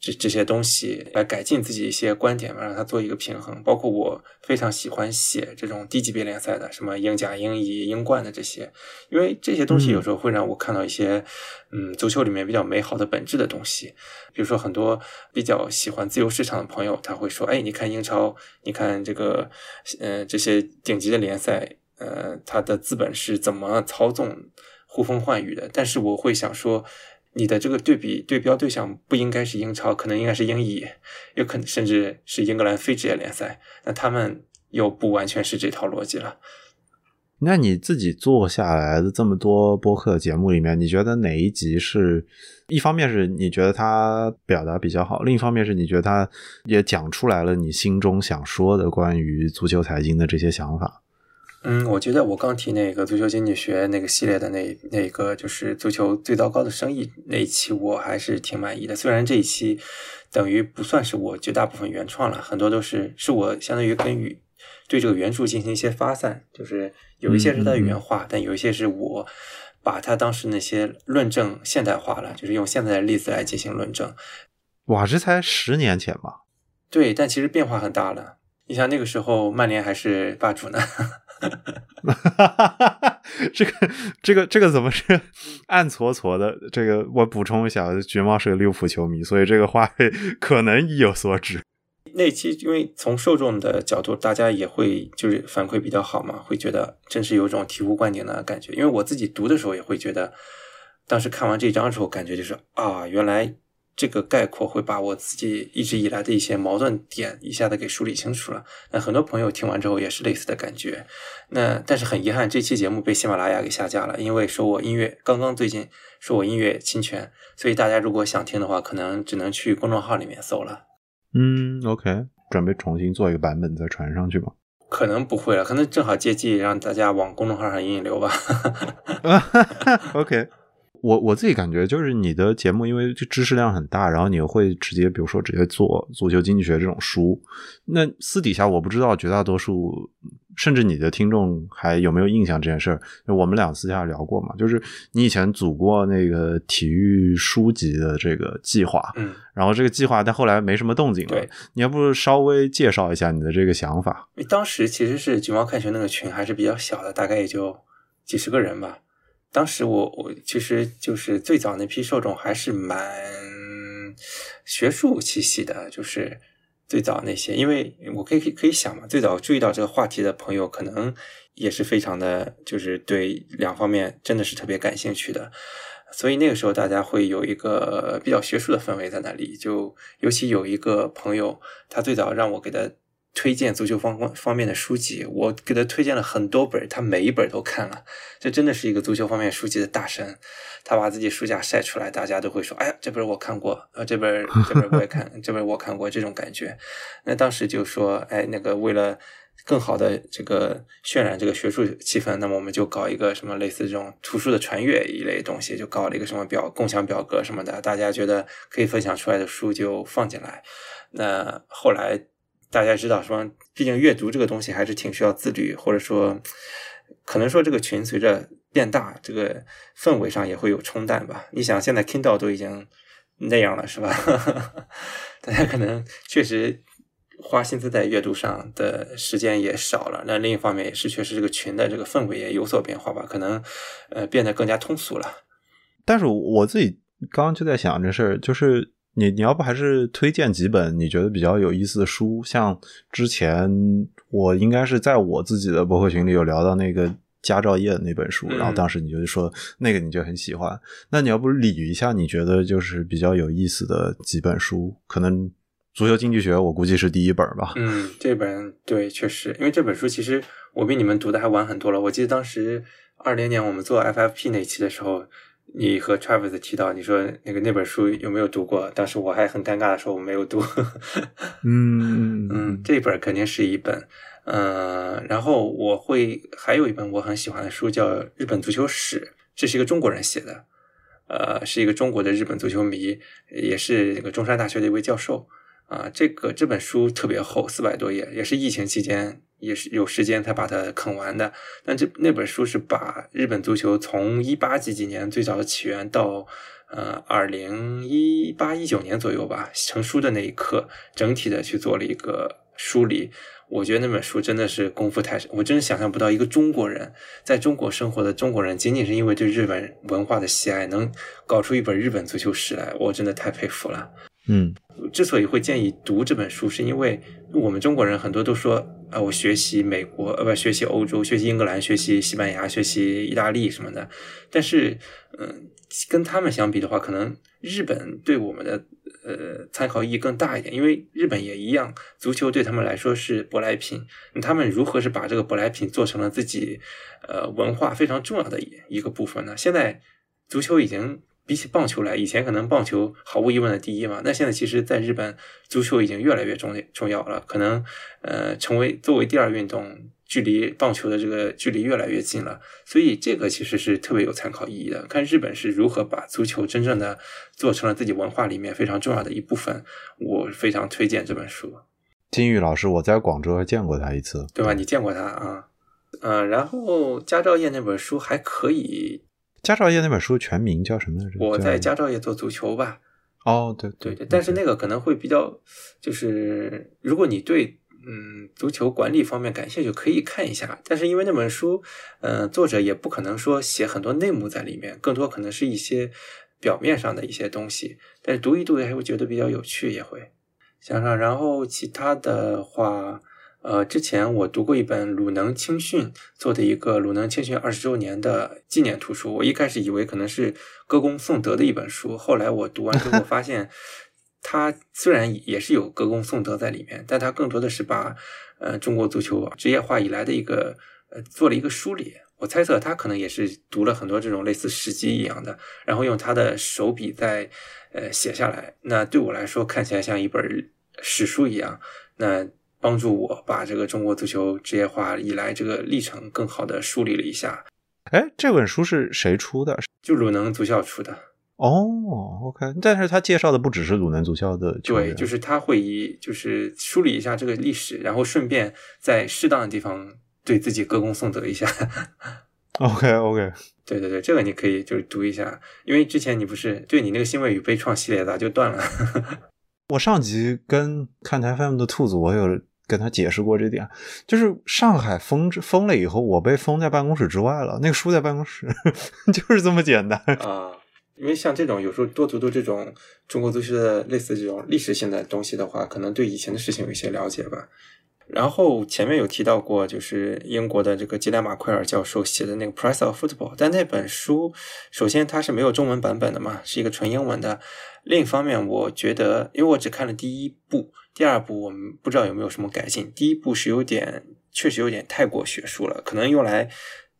这这些东西来改进自己一些观点嘛，让它做一个平衡。包括我非常喜欢写这种低级别联赛的，什么英甲、英乙、英冠的这些，因为这些东西有时候会让我看到一些，嗯，足球里面比较美好的本质的东西。比如说很多比较喜欢自由市场的朋友，他会说：“哎，你看英超，你看这个，呃，这些顶级的联赛，呃，它的资本是怎么操纵、呼风唤雨的？”但是我会想说。你的这个对比对标对象不应该是英超，可能应该是英乙，有可能甚至是英格兰非职业联赛。那他们又不完全是这套逻辑了。那你自己做下来的这么多播客节目里面，你觉得哪一集是一方面是你觉得他表达比较好，另一方面是你觉得他也讲出来了你心中想说的关于足球财经的这些想法？嗯，我觉得我刚提那个足球经济学那个系列的那那个就是足球最糟糕的生意那一期，我还是挺满意的。虽然这一期等于不算是我绝大部分原创了，很多都是是我相当于跟与对这个原著进行一些发散，就是有一些是他的原话，但有一些是我。把他当时那些论证现代化了，就是用现在的例子来进行论证。哇，这才十年前吧？对，但其实变化很大了。你像那个时候，曼联还是霸主呢。哈 这个这个这个怎么是 暗搓搓的？这个我补充一下，橘猫是个利物浦球迷，所以这个话 可能意有所指。那期因为从受众的角度，大家也会就是反馈比较好嘛，会觉得真是有种醍醐灌顶的感觉。因为我自己读的时候也会觉得，当时看完这章的时候，感觉就是啊，原来。这个概括会把我自己一直以来的一些矛盾点一下子给梳理清楚了。那很多朋友听完之后也是类似的感觉。那但是很遗憾，这期节目被喜马拉雅给下架了，因为说我音乐刚刚最近说我音乐侵权，所以大家如果想听的话，可能只能去公众号里面搜了。嗯，OK，准备重新做一个版本再传上去吗？可能不会了，可能正好借机让大家往公众号上引引流吧。OK。我我自己感觉就是你的节目，因为这知识量很大，然后你会直接，比如说直接做足球经济学这种书。那私底下我不知道绝大多数，甚至你的听众还有没有印象这件事儿？我们俩私下聊过嘛，就是你以前组过那个体育书籍的这个计划，嗯，然后这个计划但后来没什么动静了。对，你要不稍微介绍一下你的这个想法？当时其实是橘猫看球那个群还是比较小的，大概也就几十个人吧。当时我我其实就是最早那批受众还是蛮学术气息的，就是最早那些，因为我可以可以想嘛，最早注意到这个话题的朋友，可能也是非常的，就是对两方面真的是特别感兴趣的，所以那个时候大家会有一个比较学术的氛围在那里，就尤其有一个朋友，他最早让我给他。推荐足球方方面的书籍，我给他推荐了很多本，他每一本都看了。这真的是一个足球方面书籍的大神。他把自己书架晒出来，大家都会说：“哎呀，这本我看过，呃，这本这本我也看，这本我看过。”这种感觉。那当时就说：“哎，那个为了更好的这个渲染这个学术气氛，那么我们就搞一个什么类似这种图书的传阅一类东西，就搞了一个什么表共享表格什么的，大家觉得可以分享出来的书就放进来。那后来。大家知道说，毕竟阅读这个东西还是挺需要自律，或者说，可能说这个群随着变大，这个氛围上也会有冲淡吧。你想，现在 Kindle 都已经那样了，是吧？大家可能确实花心思在阅读上的时间也少了。那另一方面也是，确实这个群的这个氛围也有所变化吧，可能呃变得更加通俗了。但是我自己刚刚就在想这事儿，就是。你你要不还是推荐几本你觉得比较有意思的书？像之前我应该是在我自己的博客群里有聊到那个佳兆业的那本书，然后当时你就说那个你就很喜欢。那你要不理一下你觉得就是比较有意思的几本书？可能足球经济学我估计是第一本吧。嗯，这本对，确实，因为这本书其实我比你们读的还晚很多了。我记得当时二零年我们做 FFP 那期的时候。你和 Travis 提到，你说那个那本书有没有读过？当时我还很尴尬的说我没有读。嗯嗯，这本肯定是一本。嗯，然后我会还有一本我很喜欢的书叫《日本足球史》，这是一个中国人写的，呃，是一个中国的日本足球迷，也是这个中山大学的一位教授。啊，这个这本书特别厚，四百多页，也是疫情期间也是有时间才把它啃完的。但这那本书是把日本足球从一八几几年最早的起源到呃二零一八一九年左右吧成书的那一刻，整体的去做了一个梳理。我觉得那本书真的是功夫太深，我真的想象不到一个中国人在中国生活的中国人，仅仅是因为对日本文化的喜爱，能搞出一本日本足球史来，我真的太佩服了。嗯。之所以会建议读这本书，是因为我们中国人很多都说啊，我学习美国，呃，不，学习欧洲，学习英格兰，学习西班牙，学习意大利什么的。但是，嗯，跟他们相比的话，可能日本对我们的呃参考意义更大一点，因为日本也一样，足球对他们来说是舶来品。他们如何是把这个舶来品做成了自己呃文化非常重要的一一个部分呢？现在足球已经。比起棒球来，以前可能棒球毫无疑问的第一嘛，那现在其实，在日本足球已经越来越重重要了，可能呃成为作为第二运动，距离棒球的这个距离越来越近了，所以这个其实是特别有参考意义的。看日本是如何把足球真正的做成了自己文化里面非常重要的一部分，我非常推荐这本书。金玉老师，我在广州还见过他一次，对吧？你见过他啊？嗯，然后佳兆业那本书还可以。佳兆业那本书全名叫什么来着？我在佳兆业做足球吧。哦，对对对，但是那个可能会比较，就是如果你对嗯足球管理方面感兴趣，可以看一下。但是因为那本书，嗯，作者也不可能说写很多内幕在里面，更多可能是一些表面上的一些东西。但是读一读也会觉得比较有趣，也会想想。然后其他的话。呃，之前我读过一本鲁能青训做的一个鲁能青训二十周年的纪念图书，我一开始以为可能是歌功颂德的一本书，后来我读完之后 发现，它虽然也是有歌功颂德在里面，但它更多的是把呃中国足球职业化以来的一个呃做了一个梳理。我猜测他可能也是读了很多这种类似史记一样的，然后用他的手笔在呃写下来。那对我来说看起来像一本史书一样。那帮助我把这个中国足球职业化以来这个历程更好的梳理了一下。哎，这本书是谁出的？就鲁能足校出的。哦，OK。但是他介绍的不只是鲁能足校的，对，就是他会以就是梳理一下这个历史，然后顺便在适当的地方对自己歌功颂德一下。OK，OK。对对对，这个你可以就是读一下，因为之前你不是对你那个欣慰与悲怆系列咋就断了？我上集跟看台 FM 的兔子，我有。跟他解释过这点，就是上海封封了以后，我被封在办公室之外了。那个书在办公室，就是这么简单啊。因为像这种有时候多读读这种中国足球的类似这种历史性的东西的话，可能对以前的事情有一些了解吧。然后前面有提到过，就是英国的这个吉莱马奎尔教授写的那个《Price of Football》，但那本书首先它是没有中文版本的嘛，是一个纯英文的。另一方面，我觉得，因为我只看了第一部，第二部我们不知道有没有什么改进。第一部是有点，确实有点太过学术了，可能用来。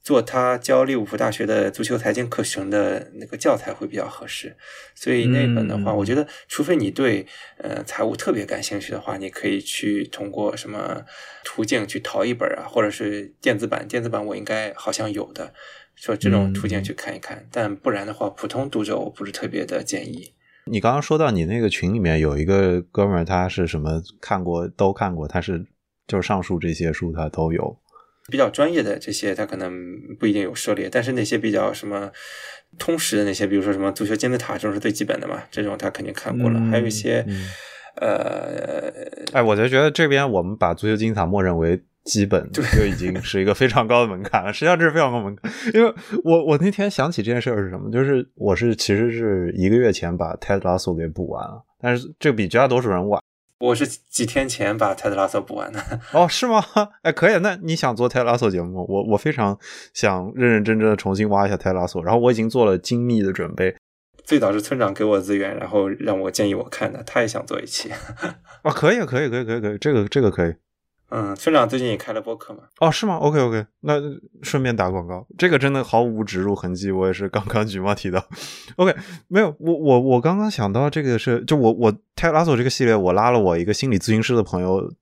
做他教利物浦大学的足球财经课程的那个教材会比较合适，所以那本的话，我觉得，除非你对呃财务特别感兴趣的话，你可以去通过什么途径去淘一本啊，或者是电子版，电子版我应该好像有的，说这种途径去看一看。但不然的话，普通读者我不是特别的建议。你刚刚说到你那个群里面有一个哥们儿，他是什么看过都看过，他是就是上述这些书他都有。比较专业的这些，他可能不一定有涉猎，但是那些比较什么通识的那些，比如说什么足球金字塔，这种是最基本的嘛，这种他肯定看过了。还有一些，呃，哎，我就觉得这边我们把足球金字塔默认为基本，就已经是一个非常高的门槛了。实际上这是非常高门槛，因为我我那天想起这件事是什么，就是我是其实是一个月前把泰德拉索给补完了，但是这比绝大多数人晚。我是几天前把泰德拉索补完的。哦，是吗？哎，可以。那你想做泰德拉索节目？我我非常想认认真真的重新挖一下泰德拉索。然后我已经做了精密的准备。最早是村长给我资源，然后让我建议我看的。他也想做一期。哦，可以，可以，可以，可以，可以。这个，这个可以。嗯，村长最近也开了播客嘛？哦，是吗？OK OK，那顺便打广告，这个真的毫无植入痕迹，我也是刚刚举报提到。OK，没有，我我我刚刚想到这个是，就我我泰拉索这个系列，我拉了我一个心理咨询师的朋友，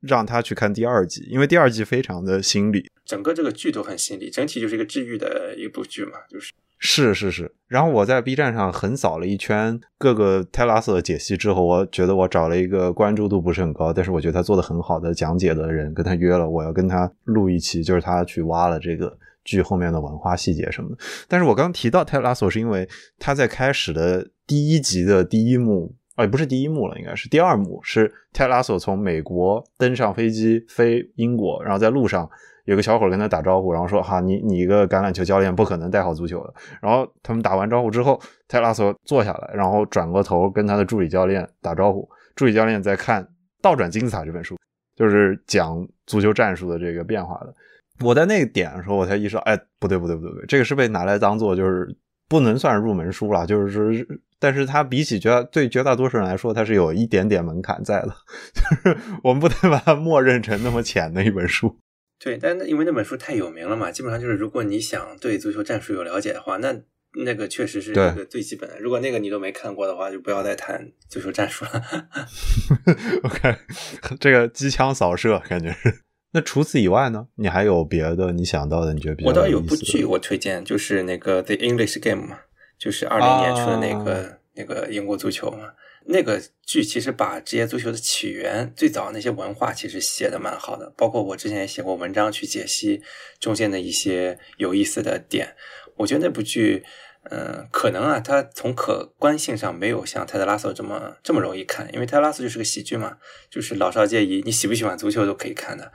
让他去看第二季，因为第二季非常的心理，整个这个剧都很心理，整体就是一个治愈的一部剧嘛，就是。是是是，然后我在 B 站上横扫了一圈各个泰拉索的解析之后，我觉得我找了一个关注度不是很高，但是我觉得他做的很好的讲解的人，跟他约了，我要跟他录一期，就是他去挖了这个剧后面的文化细节什么的。但是我刚提到泰拉索，是因为他在开始的第一集的第一幕，哎，不是第一幕了，应该是第二幕，是泰拉索从美国登上飞机飞英国，然后在路上。有个小伙跟他打招呼，然后说：“哈，你你一个橄榄球教练不可能带好足球的。”然后他们打完招呼之后，泰拉索坐下来，然后转过头跟他的助理教练打招呼。助理教练在看《倒转金字塔》这本书，就是讲足球战术的这个变化的。我在那个点的时候，我才意识到，哎，不对不对不对不对，这个是被拿来当做就是不能算入门书了，就是，但是它比起绝对绝大多数人来说，它是有一点点门槛在的，就是我们不能把它默认成那么浅的一本书。对，但那因为那本书太有名了嘛，基本上就是如果你想对足球战术有了解的话，那那个确实是这个最基本的。如果那个你都没看过的话，就不要再谈足球战术了。OK，这个机枪扫射感觉是。那除此以外呢？你还有别的你想到的？你觉得比较？我倒有部剧我推荐，就是那个《The English Game》嘛，就是二零年出的那个那个英国足球嘛。那个剧其实把职业足球的起源、最早那些文化其实写的蛮好的，包括我之前也写过文章去解析中间的一些有意思的点。我觉得那部剧，嗯，可能啊，它从可观性上没有像泰德拉索这么这么容易看，因为泰德拉索就是个喜剧嘛，就是老少皆宜，你喜不喜欢足球都可以看的。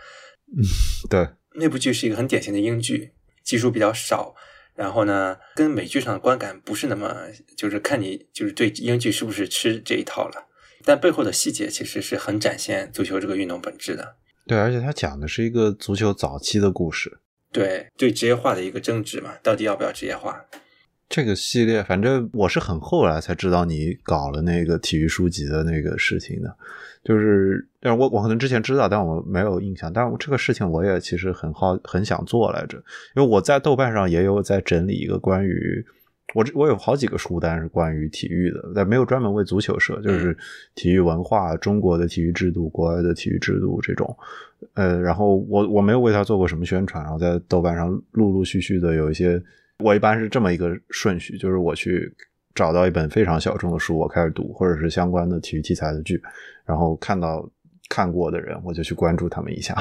嗯，对，那部剧是一个很典型的英剧，技术比较少，然后呢，跟美剧上的观感不是那么，就是看你就是对英剧是不是吃这一套了，但背后的细节其实是很展现足球这个运动本质的。对，而且它讲的是一个足球早期的故事。对，对职业化的一个争执嘛，到底要不要职业化？这个系列，反正我是很后来才知道你搞了那个体育书籍的那个事情的，就是，但我我可能之前知道，但我没有印象。但这个事情我也其实很好，很想做来着，因为我在豆瓣上也有在整理一个关于我我有好几个书单是关于体育的，但没有专门为足球设，就是体育文化、中国的体育制度、国外的体育制度这种。呃，然后我我没有为他做过什么宣传，然后在豆瓣上陆陆续续的有一些。我一般是这么一个顺序，就是我去找到一本非常小众的书，我开始读，或者是相关的体育题材的剧，然后看到看过的人，我就去关注他们一下；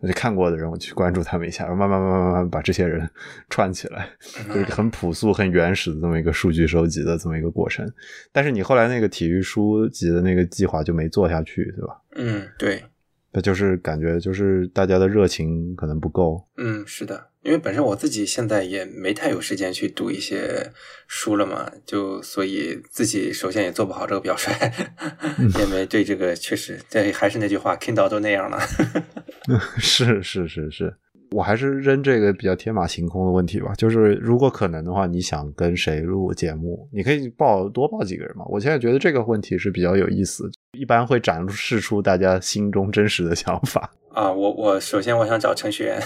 我 就看过的人，我去关注他们一下，然后慢慢慢慢慢慢把这些人 串起来，就是很朴素、很原始的这么一个数据收集的这么一个过程。但是你后来那个体育书籍的那个计划就没做下去，对吧？嗯，对。那就是感觉就是大家的热情可能不够。嗯，是的。因为本身我自己现在也没太有时间去读一些书了嘛，就所以自己首先也做不好这个表率，因为对这个确实，对还是那句话，Kindle 都那样了。是是是是，我还是扔这个比较天马行空的问题吧，就是如果可能的话，你想跟谁录节目？你可以报多报几个人嘛。我现在觉得这个问题是比较有意思，一般会展示出大家心中真实的想法。啊，我我首先我想找程序员。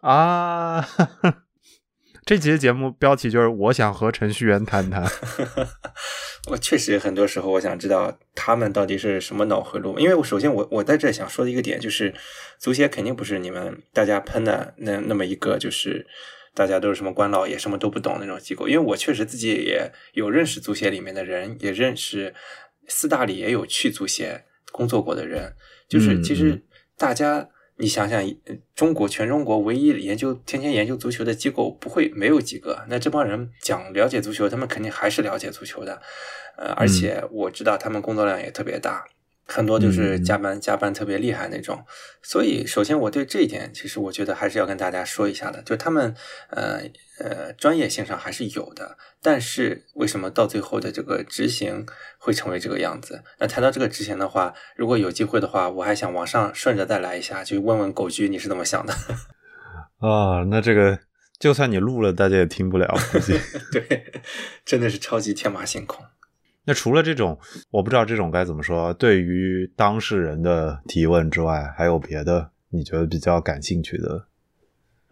啊，这期节目标题就是我想和程序员谈谈。我确实很多时候我想知道他们到底是什么脑回路，因为我首先我我在这想说的一个点就是，足协肯定不是你们大家喷的那那么一个就是大家都是什么官老爷什么都不懂那种机构，因为我确实自己也有认识足协里面的人，也认识四大里也有去足协工作过的人，就是其实大家。你想想，中国全中国唯一研究天天研究足球的机构不会没有几个。那这帮人讲了解足球，他们肯定还是了解足球的。呃，而且我知道他们工作量也特别大。很多就是加班加班特别厉害那种，所以首先我对这一点，其实我觉得还是要跟大家说一下的，就他们呃呃专业性上还是有的，但是为什么到最后的这个执行会成为这个样子？那谈到这个执行的话，如果有机会的话，我还想往上顺着再来一下，就问问狗居你是怎么想的？啊，那这个就算你录了，大家也听不了，对，真的是超级天马行空。那除了这种，我不知道这种该怎么说。对于当事人的提问之外，还有别的你觉得比较感兴趣的？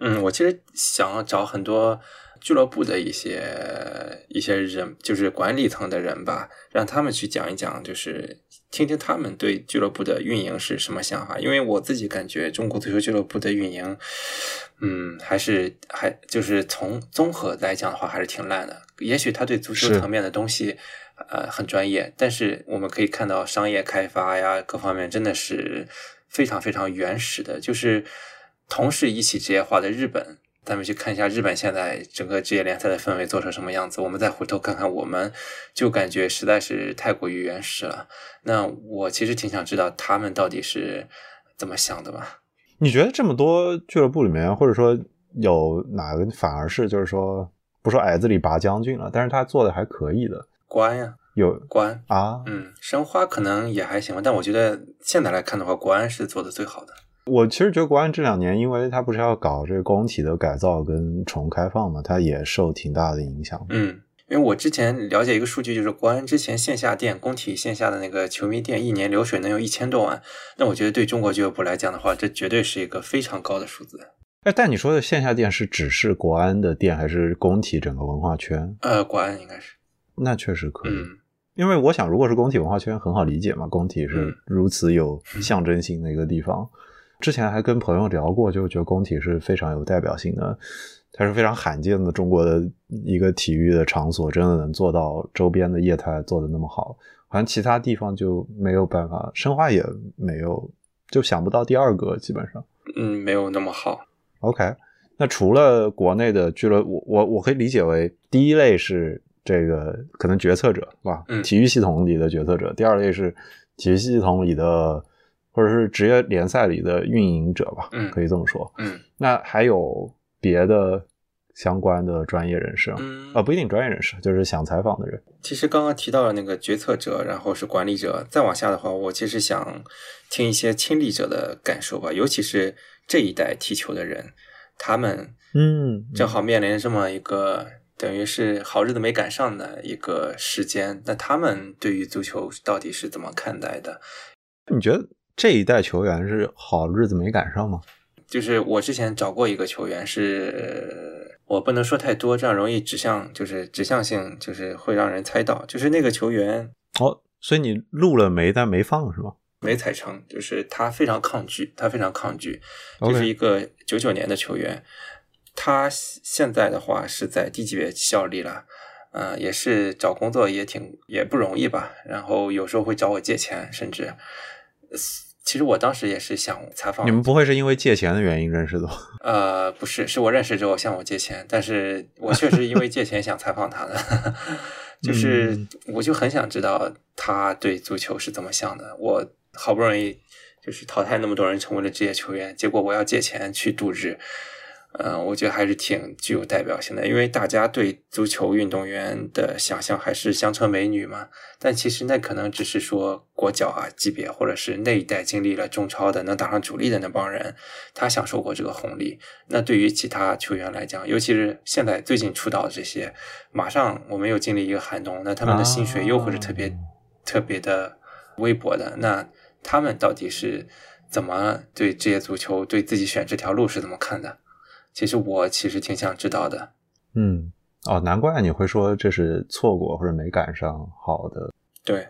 嗯，我其实想找很多俱乐部的一些一些人，就是管理层的人吧，让他们去讲一讲，就是听听他们对俱乐部的运营是什么想法。因为我自己感觉中国足球俱乐部的运营，嗯，还是还就是从综合来讲的话，还是挺烂的。也许他对足球层面的东西。呃，很专业，但是我们可以看到商业开发呀，各方面真的是非常非常原始的。就是同是一起职业化的日本，咱们去看一下日本现在整个职业联赛的氛围做成什么样子，我们再回头看看，我们就感觉实在是太过于原始了。那我其实挺想知道他们到底是怎么想的吧？你觉得这么多俱乐部里面，或者说有哪个反而是就是说不说矮子里拔将军了，但是他做的还可以的？国安呀，有国安啊，嗯，申花可能也还行吧，但我觉得现在来看的话，国安是做的最好的。我其实觉得国安这两年，因为它不是要搞这个工体的改造跟重开放嘛，它也受挺大的影响。嗯，因为我之前了解一个数据，就是国安之前线下店工体线下的那个球迷店，一年流水能有一千多万。那我觉得对中国俱乐部来讲的话，这绝对是一个非常高的数字。哎，但你说的线下店是只是国安的店，还是工体整个文化圈？呃，国安应该是。那确实可以，因为我想，如果是工体文化圈，很好理解嘛。工体是如此有象征性的一个地方。之前还跟朋友聊过，就觉得工体是非常有代表性的，它是非常罕见的中国的一个体育的场所，真的能做到周边的业态做的那么好，好像其他地方就没有办法，申花也没有，就想不到第二个，基本上，嗯，没有那么好。OK，那除了国内的俱乐部，我我可以理解为第一类是这个可能决策者，是吧？嗯体育系统里的决策者。第二类是体育系统里的，或者是职业联赛里的运营者吧，嗯可以这么说。嗯那还有别的相关的专业人士吗？嗯啊，不一定专业人士，就是想采访的人。其实刚刚提到了那个决策者，然后是管理者，再往下的话，我其实想听一些亲历者的感受吧，尤其是这一代踢球的人，他们嗯正好面临这么一个等于是好日子没赶上的一个时间，那他们对于足球到底是怎么看待的？你觉得这一代球员是好日子没赶上吗？就是我之前找过一个球员是，我不能说太多，这样容易指向，就是指向性，就是会让人猜到，就是那个球员哦，所以你录了没，但没放是吗？没踩成，就是他非常抗拒，他非常抗拒，就是一个九九年的球员，他现在的话是在低级别效力了，呃，也是找工作也挺也不容易吧，然后有时候会找我借钱，甚至，呃其实我当时也是想采访你们不会是因为借钱的原因认识的吧？呃，不是，是我认识之后向我借钱，但是我确实因为借钱想采访他的，就是嗯我就很想知道他对足球是怎么想的。我好不容易就是淘汰那么多人成为了职业球员，结果我要借钱去度日，嗯、我觉得还是挺具有代表性的，因为大家对足球运动员的想象还是乡村美女嘛，但其实那可能只是说国脚啊级别，或者是那一代经历了中超的能打上主力的那帮人，他享受过这个红利。那对于其他球员来讲，尤其是现在最近出道的这些，马上我们又经历一个寒冬，那他们的薪水又会是特别、啊特别的微薄的。那他们到底是怎么对职业足球、对自己选这条路是怎么看的？其实我其实挺想知道的。嗯，哦，难怪你会说这是错过或者没赶上好的，对，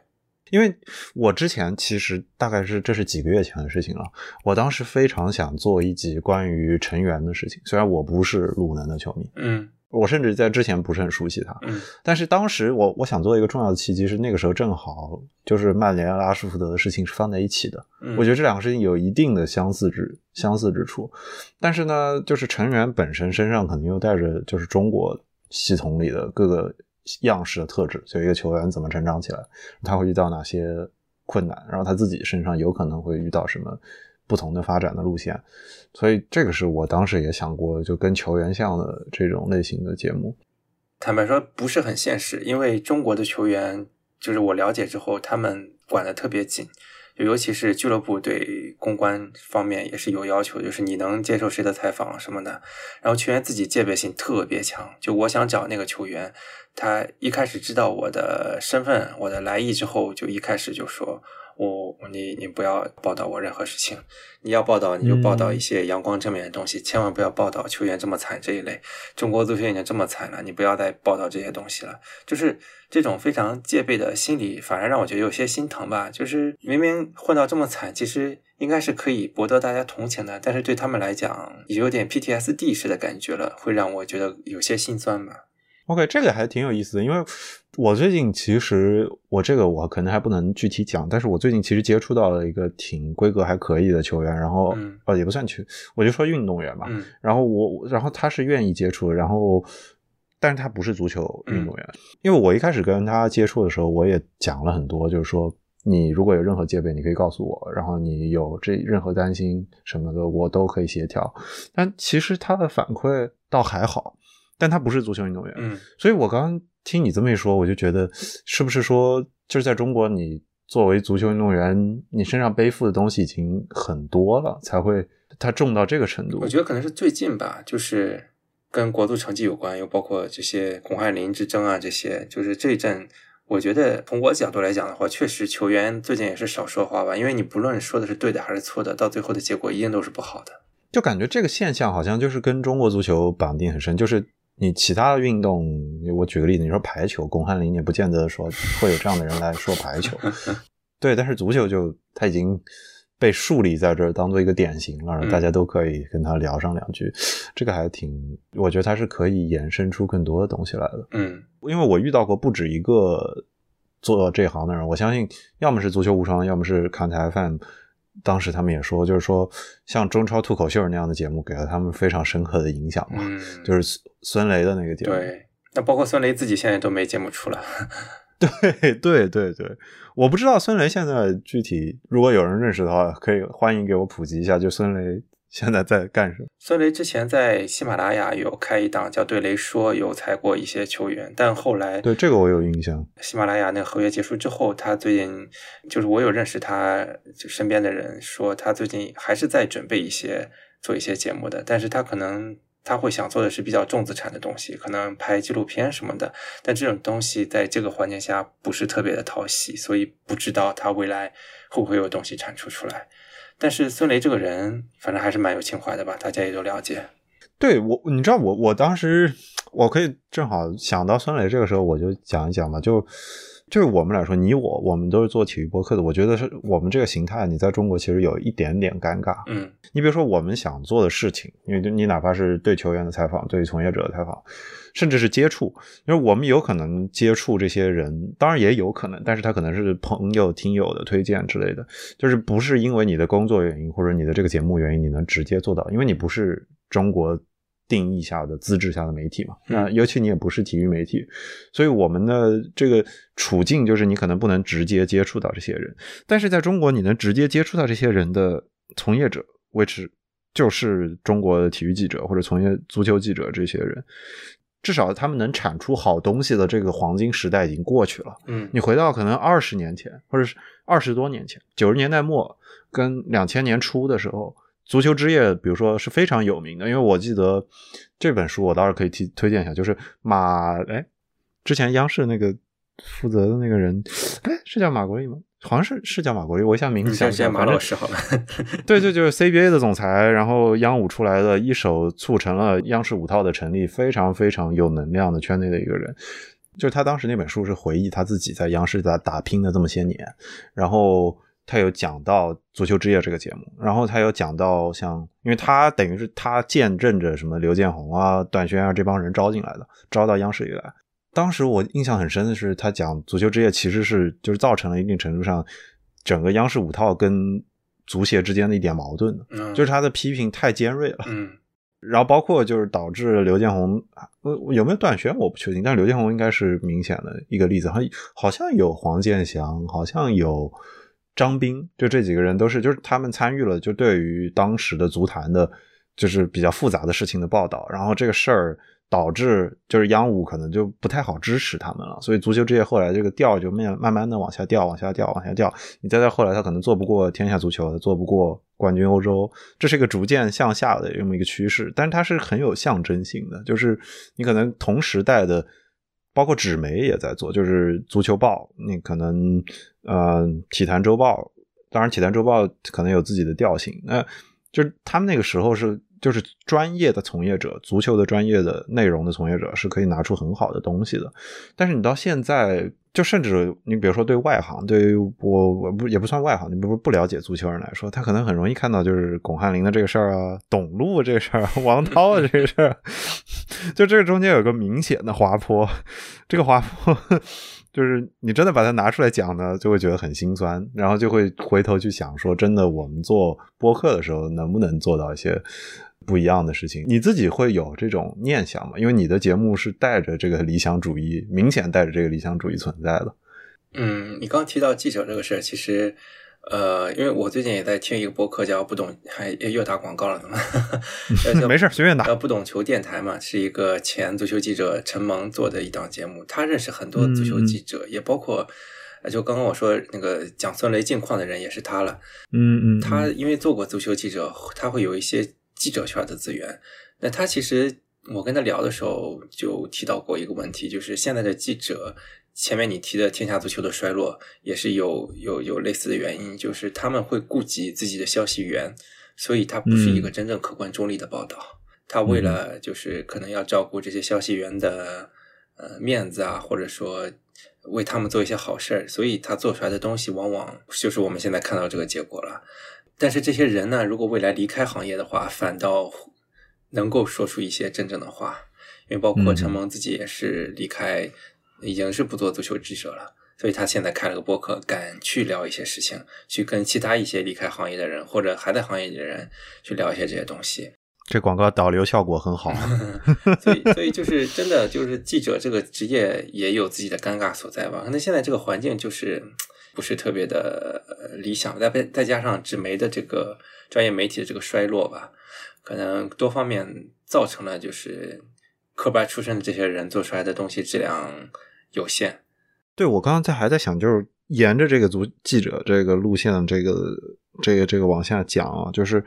因为我之前其实大概是这是几个月前的事情了。我当时非常想做一集关于陈源的事情，虽然我不是鲁能的球迷，嗯我甚至在之前不是很熟悉他，嗯。但是当时我我想做一个重要的契机是那个时候正好就是曼联拉什福德的事情是放在一起的，嗯，我觉得这两个事情有一定的相似之相似之处，但是呢，就是成员本身身上可能又带着就是中国系统里的各个样式的特质，就一个球员怎么成长起来，他会遇到哪些困难，然后他自己身上有可能会遇到什么不同的发展的路线，所以这个是我当时也想过，就跟球员像的这种类型的节目。坦白说不是很现实，因为中国的球员，就是我了解之后，他们管得特别紧，尤其是俱乐部对公关方面也是有要求，就是你能接受谁的采访什么的。然后球员自己戒备心特别强，就我想找那个球员，他一开始知道我的身份、我的来意之后，就一开始就说。我你你不要报道我任何事情，你要报道你就报道一些阳光正面的东西，千万不要报道球员这么惨这一类。中国足球已经这么惨了，你不要再报道这些东西了。就是这种非常戒备的心理，反而让我觉得有些心疼吧。就是明明混到这么惨，其实应该是可以博得大家同情的，但是对他们来讲，有点 PTSD 式的感觉了，会让我觉得有些心酸吧。OK，这个还挺有意思的，因为我最近其实我这个我可能还不能具体讲，但是我最近其实接触到了一个挺规格还可以的球员，然后、嗯。呃也不算球，我就说运动员吧，嗯。然后我然后他是愿意接触，然后但是他不是足球运动员，因为我一开始跟他接触的时候，我也讲了很多，就是说你如果有任何戒备，你可以告诉我，然后你有这任何担心什么的，我都可以协调。但其实他的反馈倒还好，但他不是足球运动员，嗯所以我刚刚听你这么一说，我就觉得是不是说，就是在中国，你作为足球运动员，你身上背负的东西已经很多了，才会他重到这个程度我。觉得可能是最近吧，就是跟国足成绩有关，又包括这些巩汉林之争啊，这些就是这一阵。我觉得从我角度来讲的话，确实球员最近也是少说话吧，因为你不论说的是对的还是错的，到最后的结果一定都是不好的。就感觉这个现象好像就是跟中国足球绑定很深，就是你其他的运动，我举个例子，你说排球，巩汉林也不见得说会有这样的人来说排球，对，但是足球就他已经被树立在这儿当做一个典型了，大家都可以跟他聊上两句，这个还挺，我觉得他是可以延伸出更多的东西来的。嗯。因为我遇到过不止一个做这行的人，我相信要么是足球无双，要么是看台 FM，当时他们也说，就是说像中超脱口秀那样的节目给了他们非常深刻的影响嘛，嗯，就是孙雷的那个节目。对，那包括孙雷自己现在都没节目出了。对对对对，我不知道孙雷现在具体，如果有人认识的话，可以欢迎给我普及一下，就孙雷现在在干什么？孙雷之前在喜马拉雅有开一档叫《对雷说》，有采过一些球员，但后来对这个我有印象。喜马拉雅那个合约结束之后，他最近就是我有认识他就身边的人说，他最近还是在准备一些做一些节目的，但是他可能。他会想做的是比较重资产的东西，可能拍纪录片什么的，但这种东西在这个环境下不是特别的讨喜，所以不知道他未来会不会有东西产出出来。但是孙雷这个人，反正还是蛮有情怀的吧，大家也都了解。对我，你知道我我当时我可以正好想到孙雷，这个时候我就讲一讲嘛，就。就是我们来说，你我我们都是做体育播客的。我觉得是我们这个形态，你在中国其实有一点点尴尬。嗯，你比如说我们想做的事情，因为你哪怕是对球员的采访，对从业者的采访，甚至是接触，因为我们有可能接触这些人，当然也有可能，但是他可能是朋友、听友的推荐之类的，就是不是因为你的工作原因或者你的这个节目原因，你能直接做到，因为你不是中国。定义下的资质下的媒体嘛，那尤其你也不是体育媒体，所以我们的这个处境就是你可能不能直接接触到这些人，但是在中国你能直接接触到这些人的从业者，维持就是中国的体育记者或者从业足球记者这些人，至少他们能产出好东西的这个黄金时代已经过去了。嗯，你回到可能二十年前或者是二十多年前，九十年代末跟两千年初的时候。足球之夜，比如说是非常有名的，因为我记得这本书，我倒是可以提推荐一下，就是马哎，之前央视那个负责的那个人，哎，是叫马国立吗？好像是是叫马国立，我一下名字想不起来。马老师好了，对 对，就是 CBA 的总裁，然后央五出来的，一手促成了央视五套的成立，非常非常有能量的圈内的一个人。就是他当时那本书是回忆他自己在央视打打拼的这么些年，然后。他有讲到《足球之夜》这个节目，然后他有讲到像，因为他等于是他见证着什么刘建宏啊、段轩啊这帮人招进来的，招到央视里来。当时我印象很深的是，他讲《足球之夜》其实是就是造成了一定程度上整个央视五套跟足协之间的一点矛盾的，就是他的批评太尖锐了。嗯，然后包括就是导致刘建宏，呃，有没有段轩我不确定，但是刘建宏应该是明显的一个例子，好像好像有黄健翔，好像有。张斌，就这几个人都是，就是他们参与了，就对于当时的足坛的，就是比较复杂的事情的报道。然后这个事儿导致，就是央五可能就不太好支持他们了。所以足球之夜后来这个调就慢慢慢的往下掉，往下掉，往下掉。你再到后来，他可能做不过天下足球，他做不过冠军欧洲，这是一个逐渐向下的这么一个趋势。但是它是很有象征性的，就是你可能同时代的。包括纸媒也在做，就是足球报，你可能呃体坛周报，当然体坛周报可能有自己的调性，那就是他们那个时候是就是专业的从业者，足球的专业的内容的从业者是可以拿出很好的东西的，但是你到现在。就甚至你比如说对外行，对于我我不也不算外行，你不不了解足球人来说，他可能很容易看到就是巩汉林的这个事儿啊，董路这个事儿，王涛的这个事儿，就这个中间有个明显的滑坡，这个滑坡 就是你真的把它拿出来讲呢，就会觉得很心酸，然后就会回头去想说，真的我们做播客的时候能不能做到一些。不一样的事情，你自己会有这种念想吗？因为你的节目是带着这个理想主义，明显带着这个理想主义存在的。嗯，你刚提到记者这个事儿，其实，呃，因为我最近也在听一个播客，叫“不懂”，还又打广告了，怎么？没事，随便打。叫“不懂球电台”嘛，是一个前足球记者陈萌做的一档节目。他认识很多足球记者，也包括，就刚刚我说那个讲孙雷近况的人，也是他了。嗯嗯。他因为做过足球记者，他会有一些。记者圈的资源，那他其实我跟他聊的时候就提到过一个问题，就是现在的记者，前面你提的天下足球的衰落也是有有有类似的原因，就是他们会顾及自己的消息源，所以他不是一个真正客观中立的报道，他为了就是可能要照顾这些消息源的呃面子啊，或者说为他们做一些好事儿，所以他做出来的东西往往就是我们现在看到这个结果了。但是这些人呢，如果未来离开行业的话，反倒能够说出一些真正的话。因为包括陈蒙自己也是离开，已经是不做足球记者了。所以他现在开了个播客，敢去聊一些事情，去跟其他一些离开行业的人或者还在行业里的人去聊一些这些东西。这广告导流效果很好，所以所以就是真的就是记者这个职业也有自己的尴尬所在吧？可能现在这个环境就是不是特别的理想，再再加上纸媒的这个专业媒体的这个衰落吧，可能多方面造成了就是科班出身的这些人做出来的东西质量有限。对我刚刚在还在想，就是沿着这个足记者这个路线，这个这个这个往下讲啊，就是。